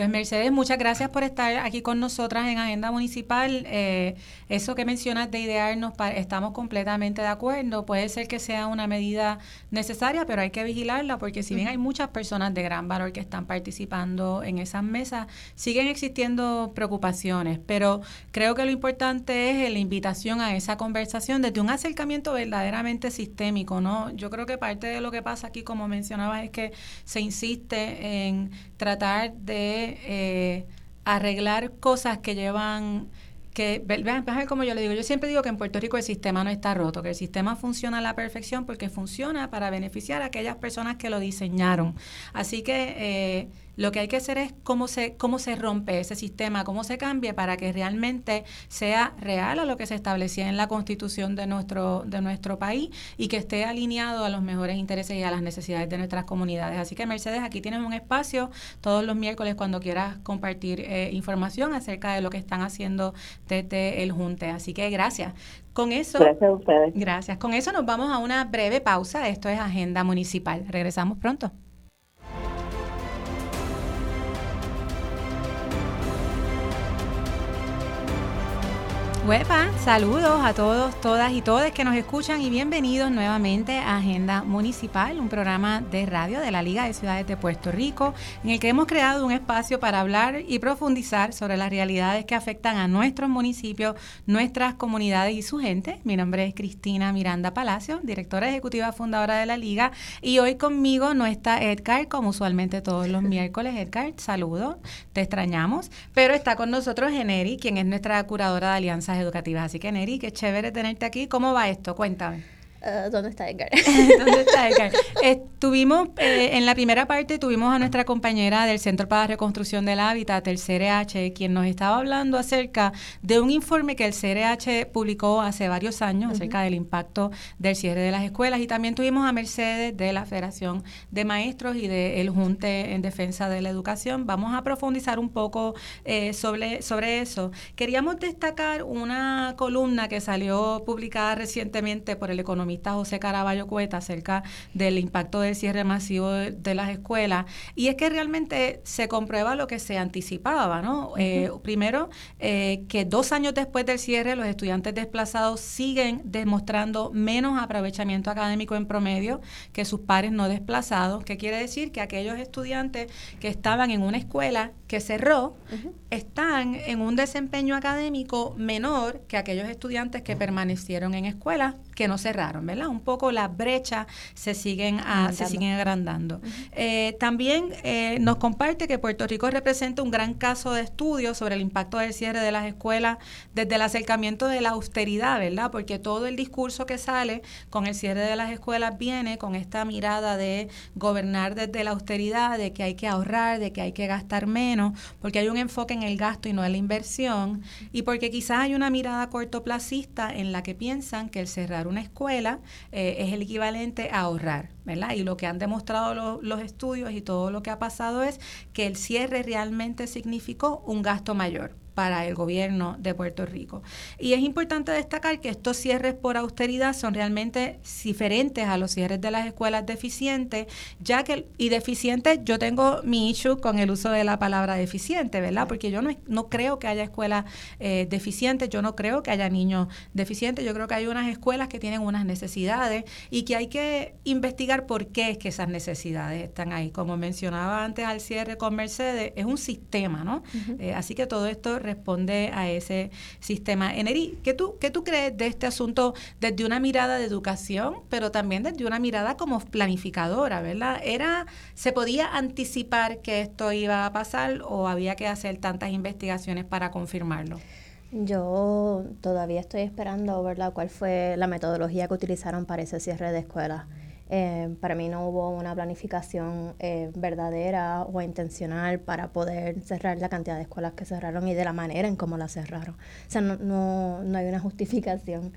Speaker 1: Pues Mercedes, muchas gracias por estar aquí con nosotras en Agenda Municipal. Eh, eso que mencionas de idearnos, estamos completamente de acuerdo. Puede ser que sea una medida necesaria, pero hay que vigilarla porque si bien hay muchas personas de gran valor que están participando en esas mesas, siguen existiendo preocupaciones. Pero creo que lo importante es la invitación a esa conversación desde un acercamiento verdaderamente sistémico, ¿no? Yo creo que parte de lo que pasa aquí, como mencionabas, es que se insiste en tratar de eh, arreglar cosas que llevan que vean, como yo le digo, yo siempre digo que en Puerto Rico el sistema no está roto, que el sistema funciona a la perfección porque funciona para beneficiar a aquellas personas que lo diseñaron. Así que eh, lo que hay que hacer es cómo se, cómo se rompe ese sistema, cómo se cambia para que realmente sea real a lo que se establecía en la constitución de nuestro, de nuestro país y que esté alineado a los mejores intereses y a las necesidades de nuestras comunidades. Así que Mercedes, aquí tienes un espacio todos los miércoles cuando quieras compartir eh, información acerca de lo que están haciendo desde el Junte. Así que gracias. Con eso,
Speaker 5: gracias a ustedes.
Speaker 1: Gracias. Con eso nos vamos a una breve pausa. Esto es Agenda Municipal. Regresamos pronto. Huepa, saludos a todos, todas y todos que nos escuchan y bienvenidos nuevamente a Agenda Municipal, un programa de radio de la Liga de Ciudades de Puerto Rico, en el que hemos creado un espacio para hablar y profundizar sobre las realidades que afectan a nuestros municipios, nuestras comunidades y su gente. Mi nombre es Cristina Miranda Palacio, directora ejecutiva fundadora de la Liga, y hoy conmigo no está Edgar, como usualmente todos los (laughs) miércoles. Edgar, saludos, te extrañamos, pero está con nosotros Generi, quien es nuestra curadora de alianzas educativas. Así que, Neri, qué chévere tenerte aquí. ¿Cómo va esto? Cuéntame.
Speaker 3: Uh, ¿Dónde está Edgar? (laughs)
Speaker 1: ¿Dónde está Edgar? Estuvimos, eh, en la primera parte tuvimos a nuestra compañera del Centro para la Reconstrucción del Hábitat, el CRH, quien nos estaba hablando acerca de un informe que el CRH publicó hace varios años acerca del impacto del cierre de las escuelas y también tuvimos a Mercedes de la Federación de Maestros y del Junte en Defensa de la Educación. Vamos a profundizar un poco eh, sobre, sobre eso. Queríamos destacar una columna que salió publicada recientemente por el economista José Caraballo Cueta acerca del impacto del cierre masivo de, las escuelas. Y es que realmente se comprueba lo que se anticipaba, ¿no? Eh, primero, eh, que dos años después del cierre, los estudiantes desplazados siguen demostrando menos aprovechamiento académico en promedio que sus pares no desplazados, que quiere decir que aquellos estudiantes que estaban en una escuela que cerró, están en un desempeño académico menor que aquellos estudiantes que permanecieron en escuelas que no cerraron, ¿verdad? Un poco las brechas se siguen, se siguen agrandando. Eh, también eh, nos comparte que Puerto Rico representa un gran caso de estudio sobre el impacto del cierre de las escuelas desde el acercamiento de la austeridad, ¿verdad? Porque todo el discurso que sale con el cierre de las escuelas viene con esta mirada de gobernar desde la austeridad, de que hay que ahorrar, de que hay que gastar menos, porque hay un enfoque en el gasto y no en la inversión, y porque quizás hay una mirada cortoplacista en la que piensan que el cerrar una escuela eh, es el equivalente a ahorrar, ¿verdad? Y lo que han demostrado los estudios y todo lo que ha pasado es que el cierre realmente significó un gasto mayor para el gobierno de Puerto Rico. Y es importante destacar que estos cierres por austeridad son realmente diferentes a los cierres de las escuelas deficientes, ya que, y deficientes, yo tengo mi issue con el uso de la palabra deficiente, ¿verdad? Porque yo no, no creo que haya escuelas eh, deficientes, yo no creo que haya niños deficientes, yo creo que hay unas escuelas que tienen unas necesidades y que hay que investigar por qué es que esas necesidades están ahí. Como mencionaba antes al cierre con Mercedes, es un sistema, ¿no? Eh, así que todo esto responde a ese sistema. Eneri, ¿qué tú, ¿qué tú crees de este asunto desde una mirada de educación, pero también desde una mirada como planificadora, ¿verdad? ¿Era, ¿Se podía anticipar que esto iba a pasar o había que hacer tantas investigaciones para confirmarlo?
Speaker 3: Yo todavía estoy esperando, ¿verdad?, cuál fue la metodología que utilizaron para ese cierre de escuelas. Eh, para mí no hubo una planificación eh, verdadera o intencional para poder cerrar la cantidad de escuelas que cerraron y de la manera en cómo las cerraron. O sea, no, no, no hay una (laughs) justificación.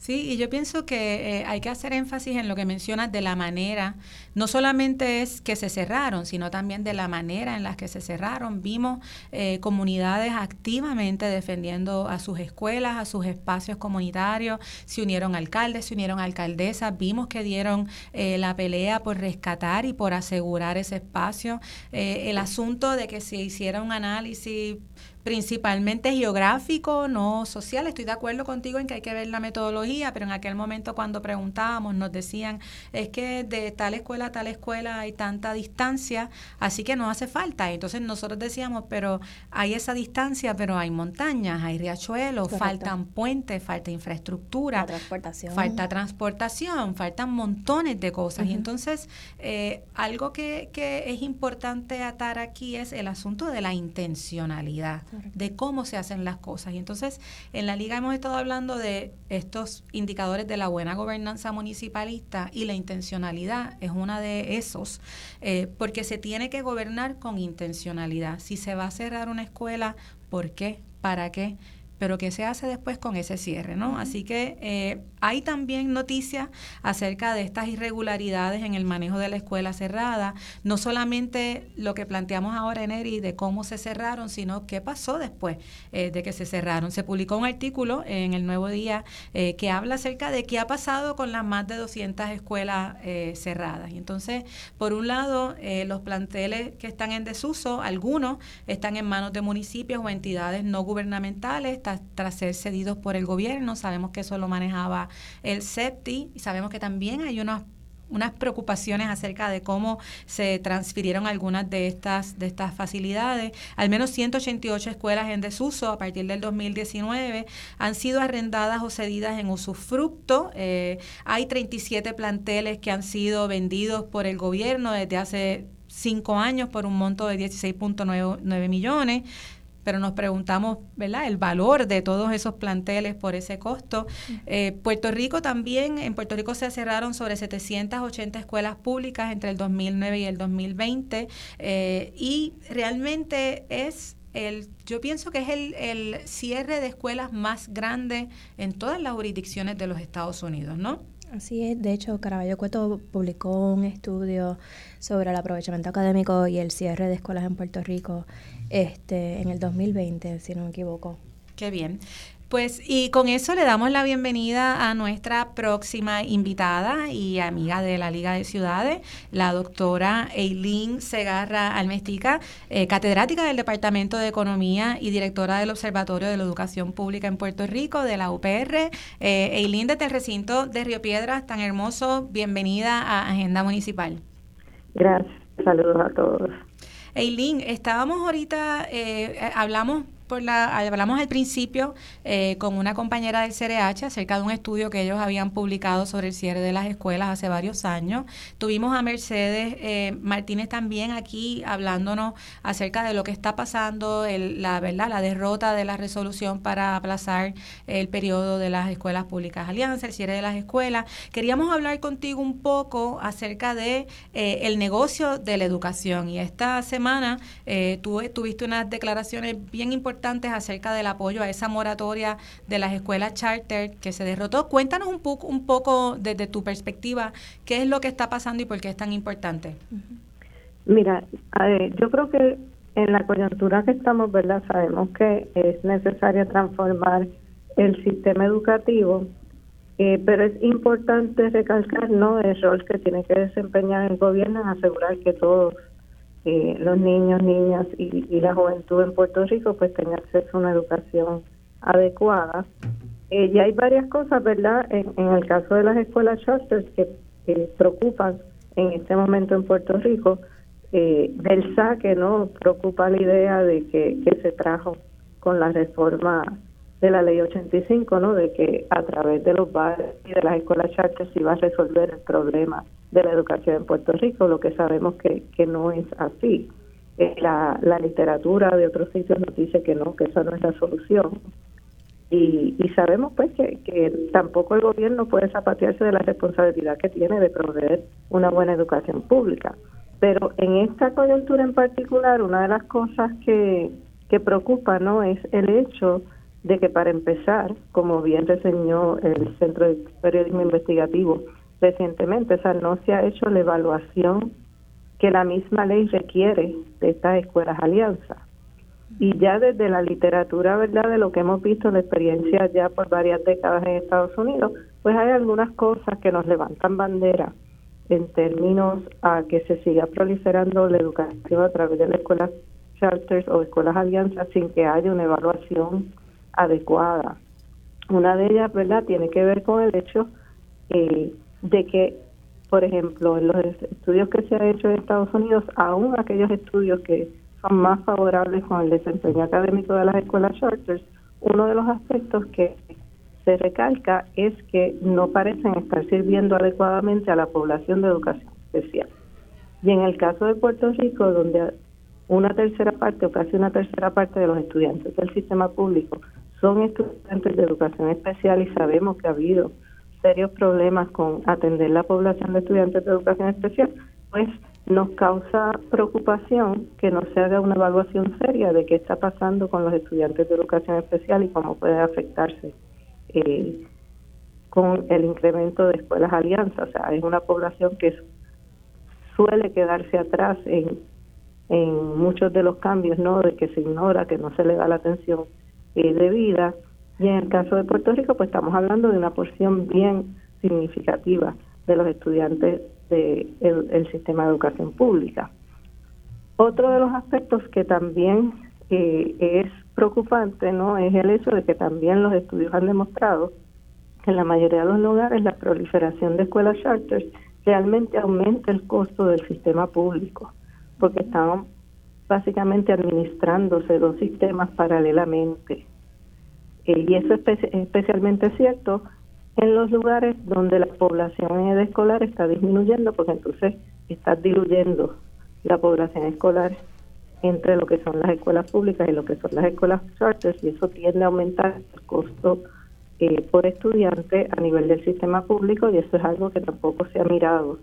Speaker 1: Sí, y yo pienso que eh, hay que hacer énfasis en lo que mencionas de la manera, no solamente es que se cerraron, sino también de la manera en la que se cerraron. Vimos eh, comunidades activamente defendiendo a sus escuelas, a sus espacios comunitarios, se unieron alcaldes, se unieron alcaldesas, vimos que dieron eh, la pelea por rescatar y por asegurar ese espacio. el asunto de que se hiciera un análisis principalmente geográfico, no social. Estoy de acuerdo contigo en que hay que ver la metodología, pero en aquel momento cuando preguntábamos nos decían, es que de tal escuela a tal escuela hay tanta distancia, así que no hace falta. Entonces nosotros decíamos, pero hay esa distancia, pero hay montañas, hay riachuelos, faltan puentes, falta infraestructura,
Speaker 3: transportación.
Speaker 1: falta transportación, faltan montones de cosas. Y entonces eh, algo que, que es importante atar aquí es el asunto de la intencionalidad de cómo se hacen las cosas. Y entonces, en la liga hemos estado hablando de estos indicadores de la buena gobernanza municipalista y la intencionalidad es una de esos, eh, porque se tiene que gobernar con intencionalidad. Si se va a cerrar una escuela, ¿por qué? ¿Para qué? Pero qué se hace después con ese cierre, ¿no? Así que eh, hay también noticias acerca de estas irregularidades en el manejo de la escuela cerrada, no solamente lo que planteamos ahora en ERI de cómo se cerraron, sino qué pasó después eh, de que se cerraron. Se publicó un artículo en el Nuevo Día eh, que habla acerca de qué ha pasado con las más de 200 escuelas cerradas. Y entonces, por un lado, los planteles que están en desuso, algunos están en manos de municipios o entidades no gubernamentales, tras ser cedidos por el gobierno. Sabemos que eso lo manejaba el CEPTI y sabemos que también hay unas unas preocupaciones acerca de cómo se transfirieron algunas de estas de estas facilidades. Al menos 188 escuelas en desuso a partir del 2019 han sido arrendadas o cedidas en usufructo. Eh, hay 37 planteles que han sido vendidos por el gobierno desde hace cinco años por un monto de 16.9 millones pero nos preguntamos, ¿verdad?, el valor de todos esos planteles por ese costo. Eh, Puerto Rico también, en Puerto Rico se cerraron sobre 780 escuelas públicas entre el 2009 y el 2020 eh, y realmente es el, yo pienso que es el, el cierre de escuelas más grande en todas las jurisdicciones de los Estados Unidos, ¿no?
Speaker 3: Así es, de hecho, Caraballo Cueto publicó un estudio sobre el aprovechamiento académico y el cierre de escuelas en Puerto Rico este, en el 2020, si no me equivoco.
Speaker 1: Qué bien. Pues y con eso le damos la bienvenida a nuestra próxima invitada y amiga de la Liga de Ciudades, la doctora Eileen Segarra Almestica, eh, catedrática del Departamento de Economía y directora del Observatorio de la Educación Pública en Puerto Rico, de la UPR. Eh, Eileen, desde el recinto de Río Piedras, tan hermoso, bienvenida a Agenda Municipal.
Speaker 6: Gracias, saludos a todos.
Speaker 1: Eileen, estábamos ahorita, eh, hablamos la, hablamos al principio eh, con una compañera del CRH acerca de un estudio que ellos habían publicado sobre el cierre de las escuelas hace varios años. Tuvimos a Mercedes eh, Martínez también aquí hablándonos acerca de lo que está pasando, la verdad, la derrota de la resolución para aplazar el periodo de las escuelas públicas Alianza, el cierre de las escuelas. Queríamos hablar contigo un poco acerca de eh, el negocio de la educación y esta semana tú tuviste unas declaraciones bien importantes acerca del apoyo a esa moratoria de las escuelas charter que se derrotó. Cuéntanos un poco, un poco desde tu perspectiva qué es lo que está pasando y por qué es tan importante.
Speaker 6: Mira, yo creo que en la coyuntura que estamos, ¿verdad? Sabemos que es necesario transformar el sistema educativo, eh, pero es importante recalcar no el rol que tiene que desempeñar el gobierno en asegurar que todos eh, los niños, niñas y, la juventud en Puerto Rico pues tengan acceso a una educación adecuada. Eh, y hay varias cosas, ¿verdad? En, el caso de las escuelas charters que, preocupan en este momento en Puerto Rico, eh, del saque, ¿no? Preocupa la idea de que, que se trajo con la reforma de la ley 85, ¿no? De que a través de los bares y de las escuelas charters se iba a resolver el problema de la educación en Puerto Rico, lo que sabemos que, que no es así. Eh, la, la literatura de otros sitios nos dice que no, que esa no es la solución. Y, y sabemos pues que, que tampoco el gobierno puede zapatearse de la responsabilidad que tiene de proveer una buena educación pública. Pero en esta coyuntura en particular, una de las cosas que, que preocupa no es el hecho de que para empezar, como bien reseñó el Centro de Periodismo Investigativo, recientemente, o sea, no se ha hecho la evaluación que la misma ley requiere de estas escuelas alianza. Y ya desde la literatura, ¿verdad? De lo que hemos visto, la experiencia ya por varias décadas en Estados Unidos, pues hay algunas cosas que nos levantan bandera en términos a que se siga proliferando la educación a través de las escuelas charters o escuelas alianzas sin que haya una evaluación adecuada. Una de ellas, ¿verdad?, tiene que ver con el hecho eh, de que, por ejemplo, en los estudios que se han hecho en Estados Unidos, aún aquellos estudios que son más favorables con el desempeño académico de las escuelas charters, uno de los aspectos que se recalca es que no parecen estar sirviendo adecuadamente a la población de educación especial. Y en el caso de Puerto Rico, donde una tercera parte o casi una tercera parte de los estudiantes del sistema público son estudiantes de educación especial y sabemos que ha habido serios problemas con atender la población de estudiantes de educación especial, pues nos causa preocupación que no se haga una evaluación seria de qué está pasando con los estudiantes de educación especial y cómo puede afectarse eh, con el incremento de escuelas alianzas. O sea, es una población que suele quedarse atrás en, en muchos de los cambios, ¿no? De que se ignora, que no se le da la atención eh, debida y en el caso de Puerto Rico, pues estamos hablando de una porción bien significativa de los estudiantes del de el sistema de educación pública. Otro de los aspectos que también eh, es preocupante no es el hecho de que también los estudios han demostrado que en la mayoría de los lugares la proliferación de escuelas charters realmente aumenta el costo del sistema público, porque están básicamente administrándose dos sistemas paralelamente eh, y eso es especialmente cierto en los lugares donde la población escolar está disminuyendo, porque entonces está diluyendo la población escolar entre lo que son las escuelas públicas y lo que son las escuelas charters y eso tiende a aumentar el costo eh, por estudiante a nivel del sistema público y eso es algo que tampoco se ha mirado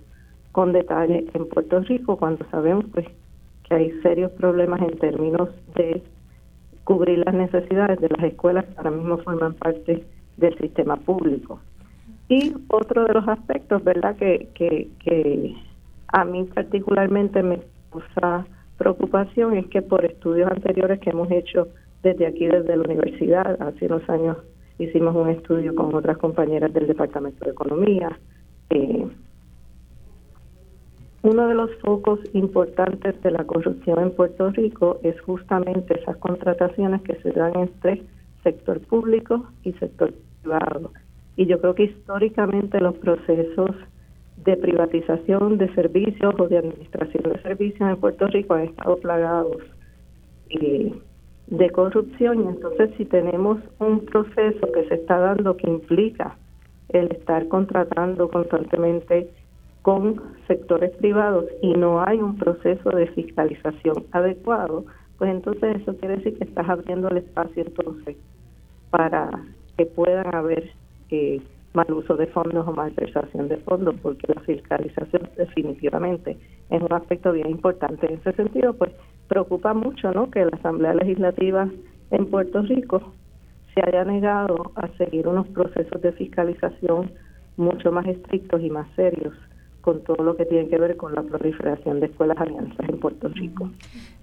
Speaker 6: con detalle en Puerto Rico cuando sabemos pues que hay serios problemas en términos de cubrir las necesidades de las escuelas que ahora mismo forman parte del sistema público. Y otro de los aspectos, ¿verdad?, que, que, que a mí particularmente me causa preocupación es que por estudios anteriores que hemos hecho desde aquí, desde la universidad, hace unos años hicimos un estudio con otras compañeras del Departamento de Economía. Eh, uno de los focos importantes de la corrupción en Puerto Rico es justamente esas contrataciones que se dan entre sector público y sector privado. Y yo creo que históricamente los procesos de privatización de servicios o de administración de servicios en Puerto Rico han estado plagados eh, de corrupción y entonces si tenemos un proceso que se está dando que implica el estar contratando constantemente con sectores privados y no hay un proceso de fiscalización adecuado, pues entonces eso quiere decir que estás abriendo el espacio entonces para que puedan haber eh, mal uso de fondos o malversación de fondos, porque la fiscalización definitivamente es un aspecto bien importante. En ese sentido, pues preocupa mucho ¿no? que la Asamblea Legislativa en Puerto Rico se haya negado a seguir unos procesos de fiscalización mucho más estrictos y más serios con todo lo que tiene que ver con la proliferación de escuelas alianzas en Puerto Rico.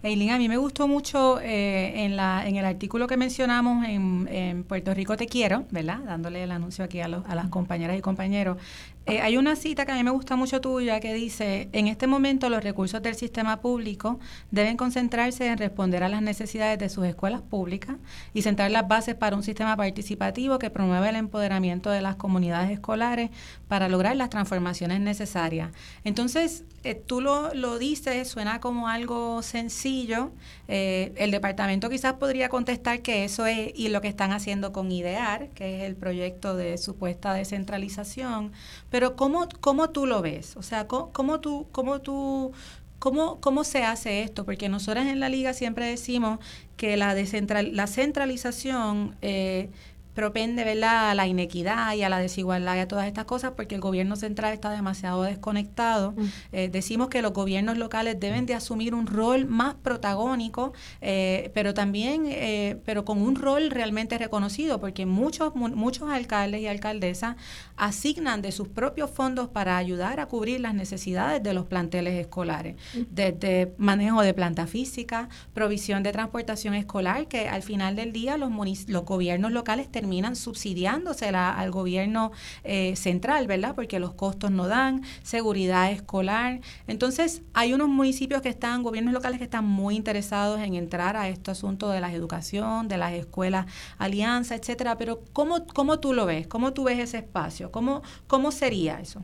Speaker 1: Eileen, a mí me gustó mucho eh, en, la, en el artículo que mencionamos en, en, Puerto Rico Te Quiero, ¿verdad? Dándole el anuncio aquí a, los, a las compañeras y compañeros. Eh, hay una cita que a mí me gusta mucho tuya que dice, en este momento los recursos del sistema público deben concentrarse en responder a las necesidades de sus escuelas públicas y sentar las bases para un sistema participativo que promueva el empoderamiento de las comunidades escolares para lograr las transformaciones necesarias. Entonces, eh, tú lo, lo, dices, suena como algo sencillo. Eh, el departamento quizás podría contestar que eso es y lo que están haciendo con IDEAR, que es el proyecto de supuesta descentralización. Pero ¿cómo, cómo tú lo ves? O sea, ¿cómo, tú, cómo tú ¿Cómo, ¿Cómo se hace esto? Porque nosotros en la liga siempre decimos que la, la centralización eh, propende ¿verdad? a la inequidad y a la desigualdad y a todas estas cosas porque el gobierno central está demasiado desconectado. Mm. Eh, decimos que los gobiernos locales deben de asumir un rol más protagónico, eh, pero también, eh, pero con un rol realmente reconocido, porque muchos, muchos alcaldes y alcaldesas asignan de sus propios fondos para ayudar a cubrir las necesidades de los planteles escolares, mm. desde manejo de planta física, provisión de transportación escolar, que al final del día los, los gobiernos locales terminan subsidiándosela al gobierno eh, central, ¿verdad? Porque los costos no dan, seguridad escolar. Entonces, hay unos municipios que están, gobiernos locales que están muy interesados en entrar a este asunto de la educación, de las escuelas alianza, etcétera. Pero, ¿cómo, cómo tú lo ves? ¿Cómo tú ves ese espacio? ¿Cómo, cómo sería eso?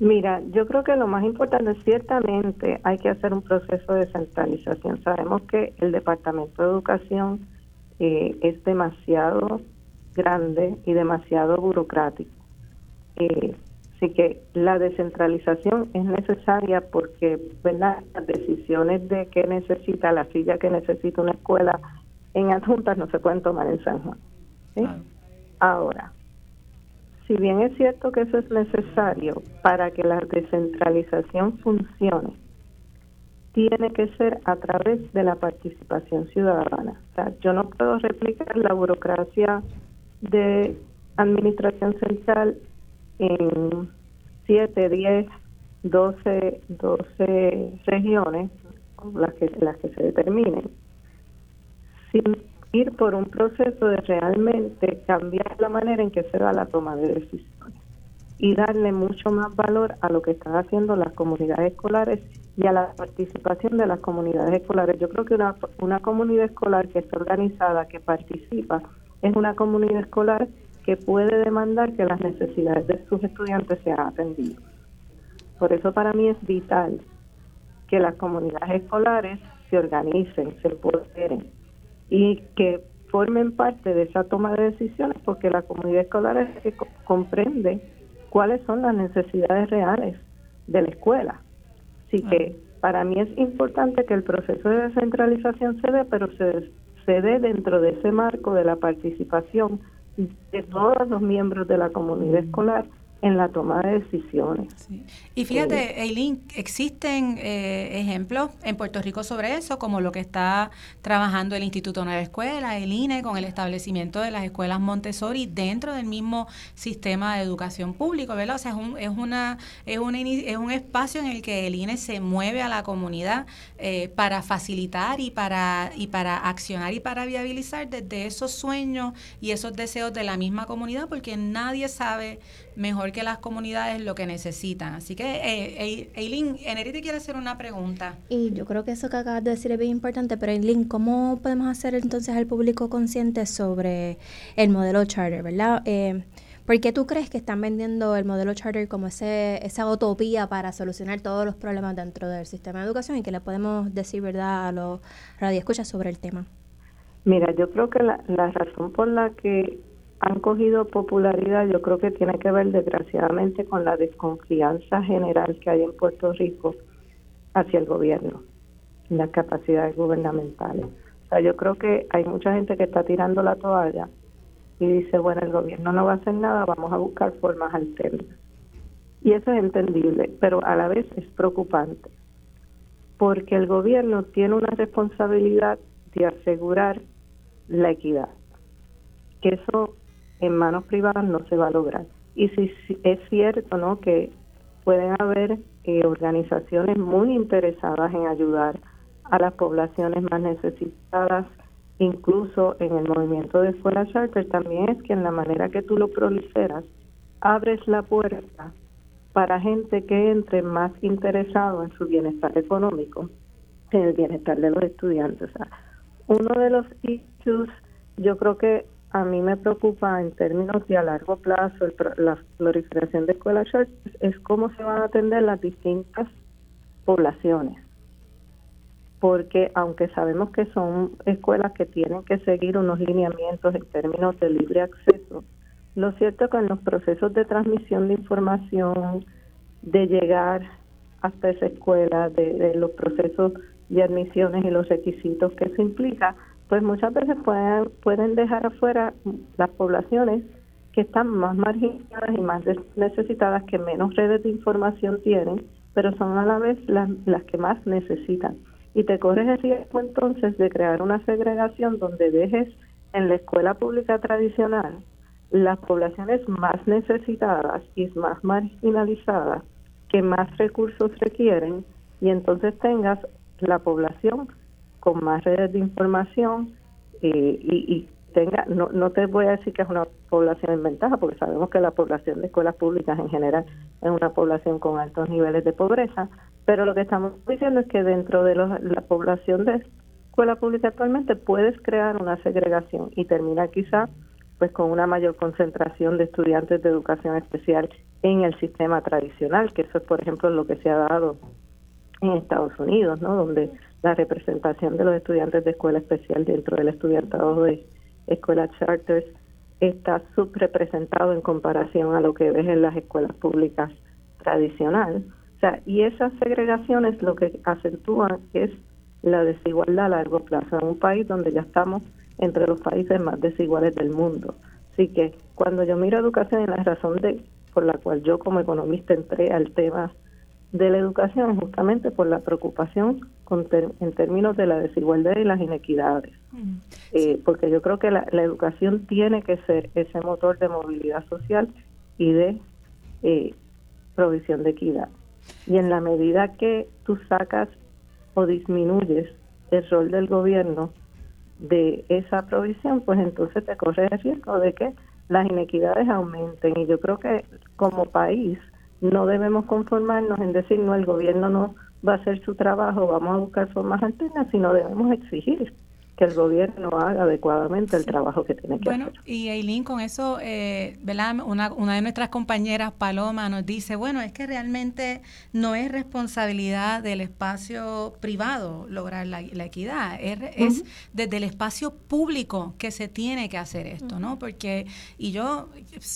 Speaker 6: Mira, yo creo que lo más importante, ciertamente hay que hacer un proceso de centralización. Sabemos que el Departamento de Educación eh, es demasiado grande y demasiado burocrático. Eh, así que la descentralización es necesaria porque las decisiones de qué necesita la silla que necesita una escuela en adjuntas no se pueden tomar en San Juan. Ahora, si bien es cierto que eso es necesario para que la descentralización funcione, tiene que ser a través de la participación ciudadana. O sea, yo no puedo replicar la burocracia de administración central en 7, 10, 12, 12 regiones, las que, las que se determinen, sin ir por un proceso de realmente cambiar la manera en que se da la toma de decisiones y darle mucho más valor a lo que están haciendo las comunidades escolares y a la participación de las comunidades escolares. Yo creo que una, una comunidad escolar que está organizada, que participa, es una comunidad escolar que puede demandar que las necesidades de sus estudiantes sean atendidas. Por eso para mí es vital que las comunidades escolares se organicen, se empoderen y que formen parte de esa toma de decisiones porque la comunidad escolar es que comprende cuáles son las necesidades reales de la escuela. Así que para mí es importante que el proceso de descentralización se dé, pero se, se dentro de ese marco de la participación de todos los miembros de la comunidad escolar en la toma de decisiones.
Speaker 1: Y fíjate, Eileen, existen eh, ejemplos en Puerto Rico sobre eso, como lo que está trabajando el Instituto Nueva Escuela, el INE, con el establecimiento de las escuelas Montessori dentro del mismo sistema de educación público, ¿verdad? O sea, es un, es una, es, un, es un espacio en el que el INE se mueve a la comunidad eh, para facilitar y para, y para accionar y para viabilizar desde esos sueños y esos deseos de la misma comunidad, porque nadie sabe mejor que las comunidades lo que necesitan. Así que, eh, Eileen, Eneri te quiere hacer una pregunta.
Speaker 3: Y yo creo que eso que acabas de decir es bien importante, pero Eileen, ¿cómo podemos hacer entonces al público consciente sobre el modelo charter, verdad? Eh, ¿Por qué tú crees que están vendiendo el modelo charter como ese, esa utopía para solucionar todos los problemas dentro del sistema de educación y qué le podemos decir, verdad, a los radioescuchas sobre el tema?
Speaker 6: Mira, yo creo que la, la razón por la que han cogido popularidad, yo creo que tiene que ver desgraciadamente con la desconfianza general que hay en Puerto Rico hacia el gobierno, las capacidades gubernamentales. O sea, yo creo que hay mucha gente que está tirando la toalla y dice, bueno, el gobierno no va a hacer nada, vamos a buscar formas alternas. Y eso es entendible, pero a la vez es preocupante, porque el gobierno tiene una responsabilidad de asegurar la equidad, que eso en manos privadas no se va a lograr. Y si, es cierto, ¿no? Que pueden haber eh, organizaciones muy interesadas en ayudar a las poblaciones más necesitadas, incluso en el movimiento de escuela charter, también es que en la manera que tú lo proliferas, abres la puerta para gente que entre más interesado en su bienestar económico, en el bienestar de los estudiantes. uno de los issues, yo creo que a mí me preocupa en términos de a largo plazo la proliferación de escuelas es cómo se van a atender las distintas poblaciones. Porque aunque sabemos que son escuelas que tienen que seguir unos lineamientos en términos de libre acceso, lo cierto es que en los procesos de transmisión de información, de llegar hasta esa escuela, de, de los procesos de admisiones y los requisitos que se implica, pues muchas veces pueden, pueden dejar afuera las poblaciones que están más marginadas y más necesitadas, que menos redes de información tienen, pero son a la vez las, las que más necesitan. Y te corres el riesgo entonces de crear una segregación donde dejes en la escuela pública tradicional las poblaciones más necesitadas y más marginalizadas que más recursos requieren y entonces tengas la población con más redes de información eh, y, tenga, no, no te voy a decir que es una población en ventaja, porque sabemos que la población de escuelas públicas en general es una población con altos niveles de pobreza, pero lo que estamos diciendo es que dentro de la población de escuela pública actualmente puedes crear una segregación y terminar quizá pues con una mayor concentración de estudiantes de educación especial en el sistema tradicional, que eso es por ejemplo lo que se ha dado en Estados Unidos, ¿no? Donde la representación de los estudiantes de escuela especial dentro del estudiantado de escuelas charters está subrepresentado en comparación a lo que ves en las escuelas públicas tradicionales. O sea, y esas segregaciones lo que acentúan es la desigualdad a largo plazo en un país donde ya estamos entre los países más desiguales del mundo. Así que cuando yo miro educación y la razón de por la cual yo como economista entré al tema de la educación justamente por la preocupación en términos de la desigualdad y las inequidades. Mm. Eh, porque yo creo que la, educación tiene que ser ese motor de movilidad social y de eh, provisión de equidad. Y en la medida que tú sacas o disminuyes el rol del gobierno de esa provisión, pues entonces te corre el riesgo de que las inequidades aumenten. Y yo creo que como país, no debemos conformarnos en decir, no, el gobierno no va a hacer su trabajo, vamos a buscar formas alternas, sino debemos exigir que el gobierno haga adecuadamente el trabajo que tiene que
Speaker 1: hacer.
Speaker 6: Bueno,
Speaker 1: y Eileen, con eso, eh, Una, una de nuestras compañeras, Paloma, nos dice, bueno, es que realmente no es responsabilidad del espacio privado lograr la, equidad, es, desde el espacio público que se tiene que hacer esto, ¿no? Porque, y yo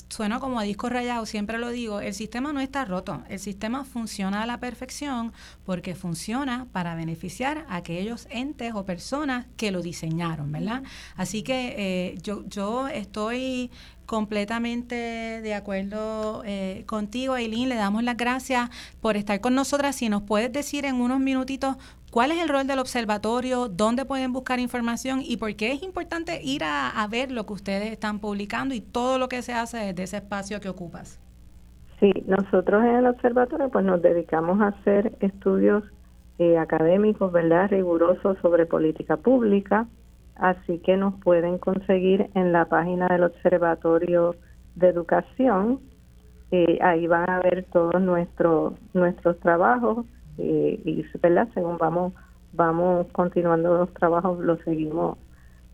Speaker 1: sueno como a disco rayado, siempre lo digo, el sistema no está roto, el sistema funciona a la perfección porque funciona para beneficiar a aquellos entes o personas que lo diseñaron, ¿verdad? Así que eh, yo, yo estoy completamente de acuerdo eh, contigo, Aileen. Le damos las gracias por estar con nosotras. Si nos puedes decir en unos minutitos cuál es el rol del observatorio, dónde pueden buscar información y por qué es importante ir a, ver lo que ustedes están publicando y todo lo que se hace desde ese espacio que ocupas.
Speaker 6: Sí, nosotros en el observatorio pues nos dedicamos a hacer estudios eh, académicos, ¿verdad? Rigurosos sobre política pública así que nos pueden conseguir en la página del Observatorio de Educación. Eh, ahí van a ver todos nuestros nuestros trabajos eh, y ¿verdad? según vamos vamos continuando los trabajos los seguimos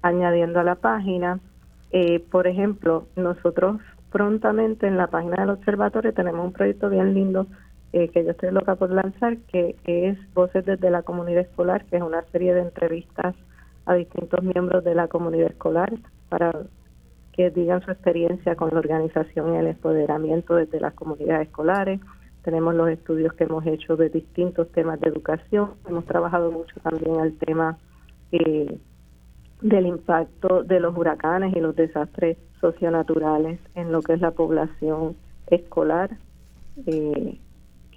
Speaker 6: añadiendo a la página. Eh, por ejemplo, nosotros prontamente en la página del observatorio tenemos un proyecto bien lindo que yo estoy loca por lanzar, que es Voces desde la Comunidad Escolar, que es una serie de entrevistas a distintos miembros de la comunidad escolar para que digan su experiencia con la organización y el empoderamiento desde las comunidades escolares. Tenemos los estudios que hemos hecho de distintos temas de educación. Hemos trabajado mucho también el tema eh, del impacto de los huracanes y los desastres socionaturales en lo que es la población escolar, eh,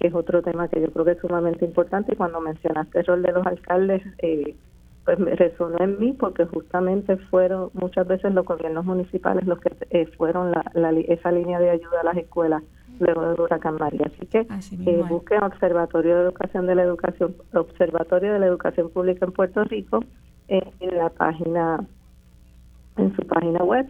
Speaker 6: que es otro tema que yo creo que es sumamente importante. Y cuando mencionaste el rol de los alcaldes, eh, pues me resonó en mí porque justamente fueron muchas veces los gobiernos municipales los que eh, fueron la, esa línea de ayuda a las escuelas luego del huracán María. Así que eh, busquen Observatorio de Educación de la Educación, Observatorio de la Educación Pública en Puerto Rico eh, en la página, en su página web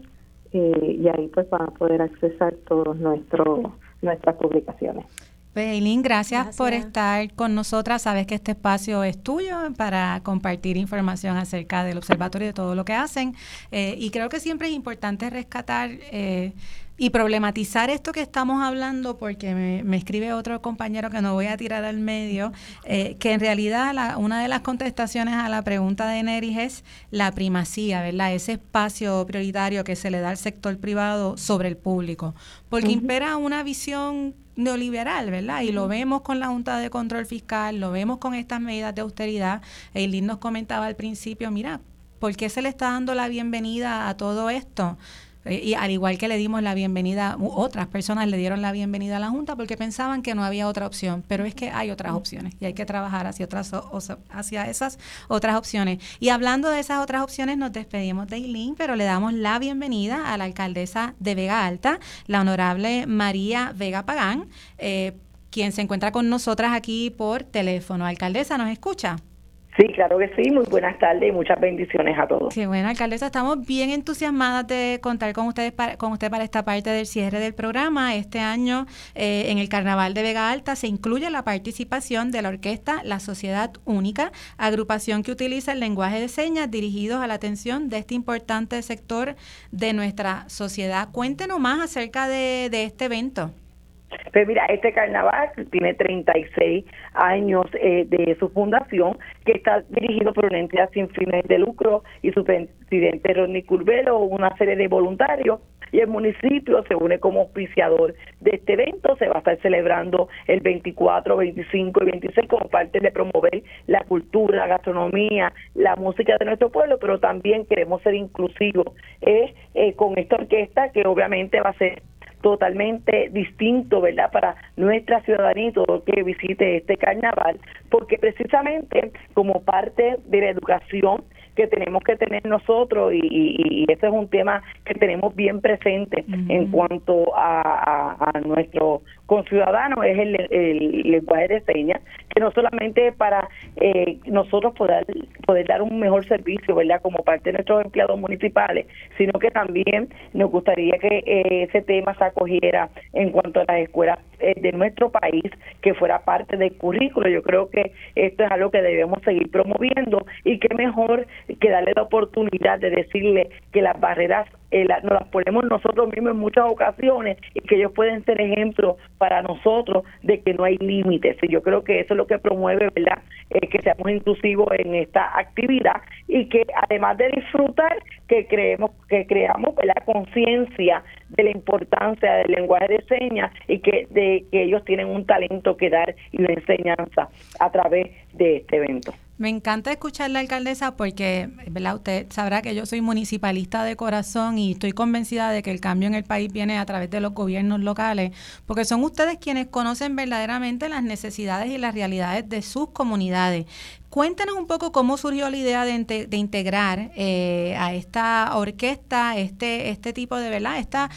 Speaker 6: y ahí pues van a poder accesar todos nuestros nuestras publicaciones.
Speaker 1: Eileen, gracias, por estar con nosotras. Sabes que este espacio es tuyo para compartir información acerca del observatorio y de todo lo que hacen. Eh, y creo que siempre es importante rescatar eh, y problematizar esto que estamos hablando, porque me, escribe otro compañero que no voy a tirar al medio, eh, que en realidad la, una de las contestaciones a la pregunta de Neris es la primacía, ¿verdad? Ese espacio prioritario que se le da al sector privado sobre el público, porque impera una visión neoliberal, ¿verdad? Y lo vemos con la Junta de Control Fiscal, lo vemos con estas medidas de austeridad. Eileen nos comentaba al principio, mira, ¿por qué se le está dando la bienvenida a todo esto? Y al igual que le dimos la bienvenida, otras personas le dieron la bienvenida a la Junta porque pensaban que no había otra opción, pero es que hay otras opciones y hay que trabajar hacia, otras, hacia esas otras opciones. Y hablando de esas otras opciones, nos despedimos de Eileen, pero le damos la bienvenida a la alcaldesa de Vega Alta, la honorable María Vega Pagán, eh, quien se encuentra con nosotras aquí por teléfono. Alcaldesa, ¿nos escucha?
Speaker 7: Sí, claro que sí. Muy buenas tardes y muchas bendiciones a todos.
Speaker 1: Qué bueno, alcaldesa. Estamos bien entusiasmadas de contar con ustedes para, con usted para esta parte del cierre del programa. Este año, eh, en el Carnaval de Vega Alta, se incluye la participación de la orquesta La Sociedad Única, agrupación que utiliza el lenguaje de señas dirigidos a la atención de este importante sector de nuestra sociedad. Cuéntenos más acerca de este evento.
Speaker 7: Pues mira, este carnaval tiene 36 años eh, de su fundación, que está dirigido por una entidad sin fines de lucro y su presidente Ronnie Curvelo, una serie de voluntarios y el municipio se une como auspiciador de este evento. Se va a estar celebrando el 24, 25 y 26 como parte de promover la cultura, la gastronomía, la música de nuestro pueblo, pero también queremos ser inclusivos eh, eh, con esta orquesta que obviamente va a ser totalmente distinto, ¿verdad?, para nuestra ciudadanía que visite este carnaval, porque precisamente como parte de la educación que tenemos que tener nosotros y, y, es un tema que tenemos bien presente en cuanto a, a, nuestro conciudadano es el, el, lenguaje de señas
Speaker 5: que no solamente para eh, nosotros poder, poder dar un mejor servicio, ¿verdad? Como parte de nuestros empleados municipales, sino que también nos gustaría que eh, ese tema se acogiera en cuanto a las escuelas eh, de nuestro país, que fuera parte del currículo. Yo creo que esto es algo que debemos seguir promoviendo y que mejor que darle la oportunidad de decirle que las barreras eh, nos las ponemos nosotros mismos en muchas ocasiones y que ellos pueden ser ejemplo para nosotros de que no hay límites. Y yo creo que eso es lo que promueve, ¿verdad? Eh, que seamos inclusivos en esta actividad y que además de disfrutar, que creemos que creamos la conciencia de la importancia del lenguaje de señas y que de que ellos tienen un talento que dar y una enseñanza a través de este evento.
Speaker 1: Me encanta escuchar la alcaldesa porque, ¿verdad? Usted sabrá que yo soy municipalista de corazón y estoy convencida de que el cambio en el país viene a través de los gobiernos locales, porque son ustedes quienes conocen verdaderamente las necesidades y las realidades de sus comunidades. Cuéntenos un poco cómo surgió la idea de, de integrar eh, a esta orquesta, este, este tipo de, ¿verdad? Esta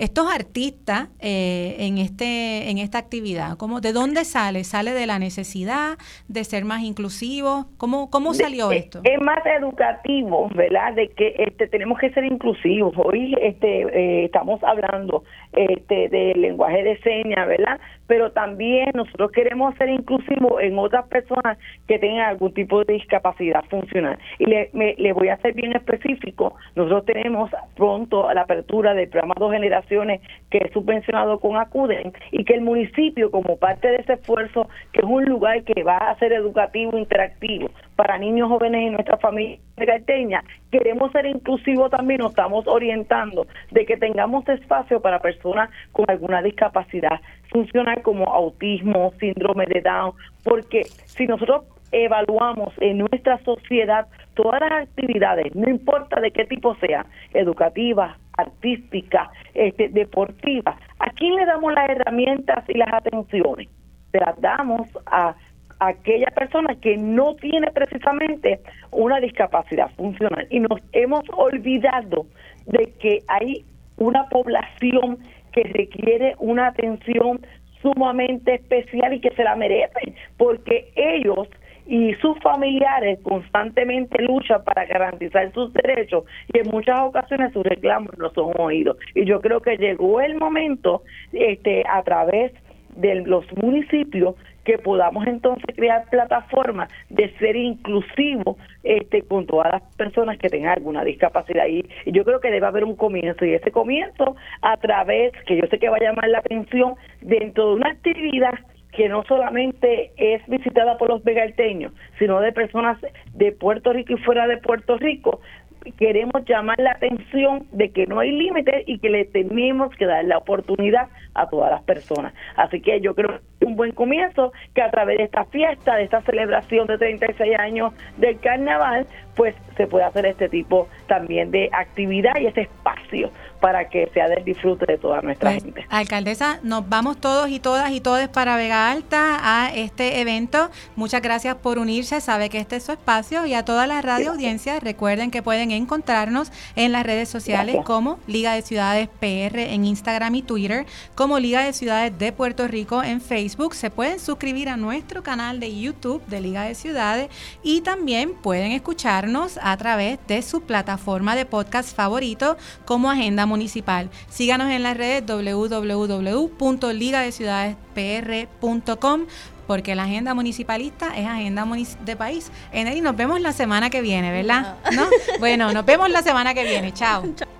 Speaker 1: estos artistas eh, en este en esta actividad? ¿Cómo, ¿De dónde sale? ¿Sale de la necesidad de ser más inclusivos? ¿Cómo, cómo salió esto?
Speaker 5: Es más educativo, ¿verdad? De que este, tenemos que ser inclusivos. Hoy este, eh, estamos hablando este, del lenguaje de señas, ¿verdad? Pero también nosotros queremos ser inclusivos en otras personas que tengan algún tipo de discapacidad funcional. Y le, le voy a ser bien específico. Nosotros tenemos pronto la apertura del programa Dos Generaciones que es subvencionado con Acuden y que el municipio, como parte de ese esfuerzo, que es un lugar que va a ser educativo, interactivo para niños jóvenes y nuestra familia carteña, queremos ser inclusivos también, nos estamos orientando de que tengamos espacio para personas con alguna discapacidad funcional como autismo, síndrome de Down, porque si nosotros evaluamos en nuestra sociedad todas las actividades, no importa de qué tipo sea, educativa, artística, este, deportiva, ¿a quién le damos las herramientas y las atenciones? Se las damos a aquella persona que no tiene precisamente una discapacidad funcional y nos hemos olvidado de que hay una población que requiere una atención sumamente especial y que se la merecen, porque ellos y sus familiares constantemente luchan para garantizar sus derechos y en muchas ocasiones sus reclamos no son oídos. Y yo creo que llegó el momento este a través de los municipios que podamos entonces crear plataformas de ser inclusivos este, con todas las personas que tengan alguna discapacidad. Y, yo creo que debe haber un comienzo, y ese comienzo a través, que yo sé que va a llamar la atención, dentro de una actividad que no solamente es visitada por los vegalteños, sino de personas de Puerto Rico y fuera de Puerto Rico, queremos llamar la atención de que no hay límites y que le tenemos que dar la oportunidad a todas las personas. Así que yo creo que es un buen comienzo que a través de esta fiesta, de esta celebración de 36 años del carnaval, pues se puede hacer este tipo también de actividad y este espacio para que sea del disfrute de toda nuestra pues, gente.
Speaker 1: Alcaldesa, nos vamos todos y todas y todos para Vega Alta a este evento. Muchas gracias por unirse, sabe que este es su espacio y a toda la radio audiencia recuerden que pueden encontrarnos en las redes sociales como Liga de Ciudades PR en Instagram y Twitter, como Liga de Ciudades de Puerto Rico en Facebook. Se pueden suscribir a nuestro canal de YouTube de Liga de Ciudades y también pueden escucharnos a través de su plataforma de podcast favorito como Agenda Municipal. Síganos en las redes www.ligadeciudadespr.com porque la agenda municipalista es agenda de país. En y nos vemos la semana que viene, ¿verdad? ¿No? Bueno, nos vemos la semana que viene. Chao. (laughs)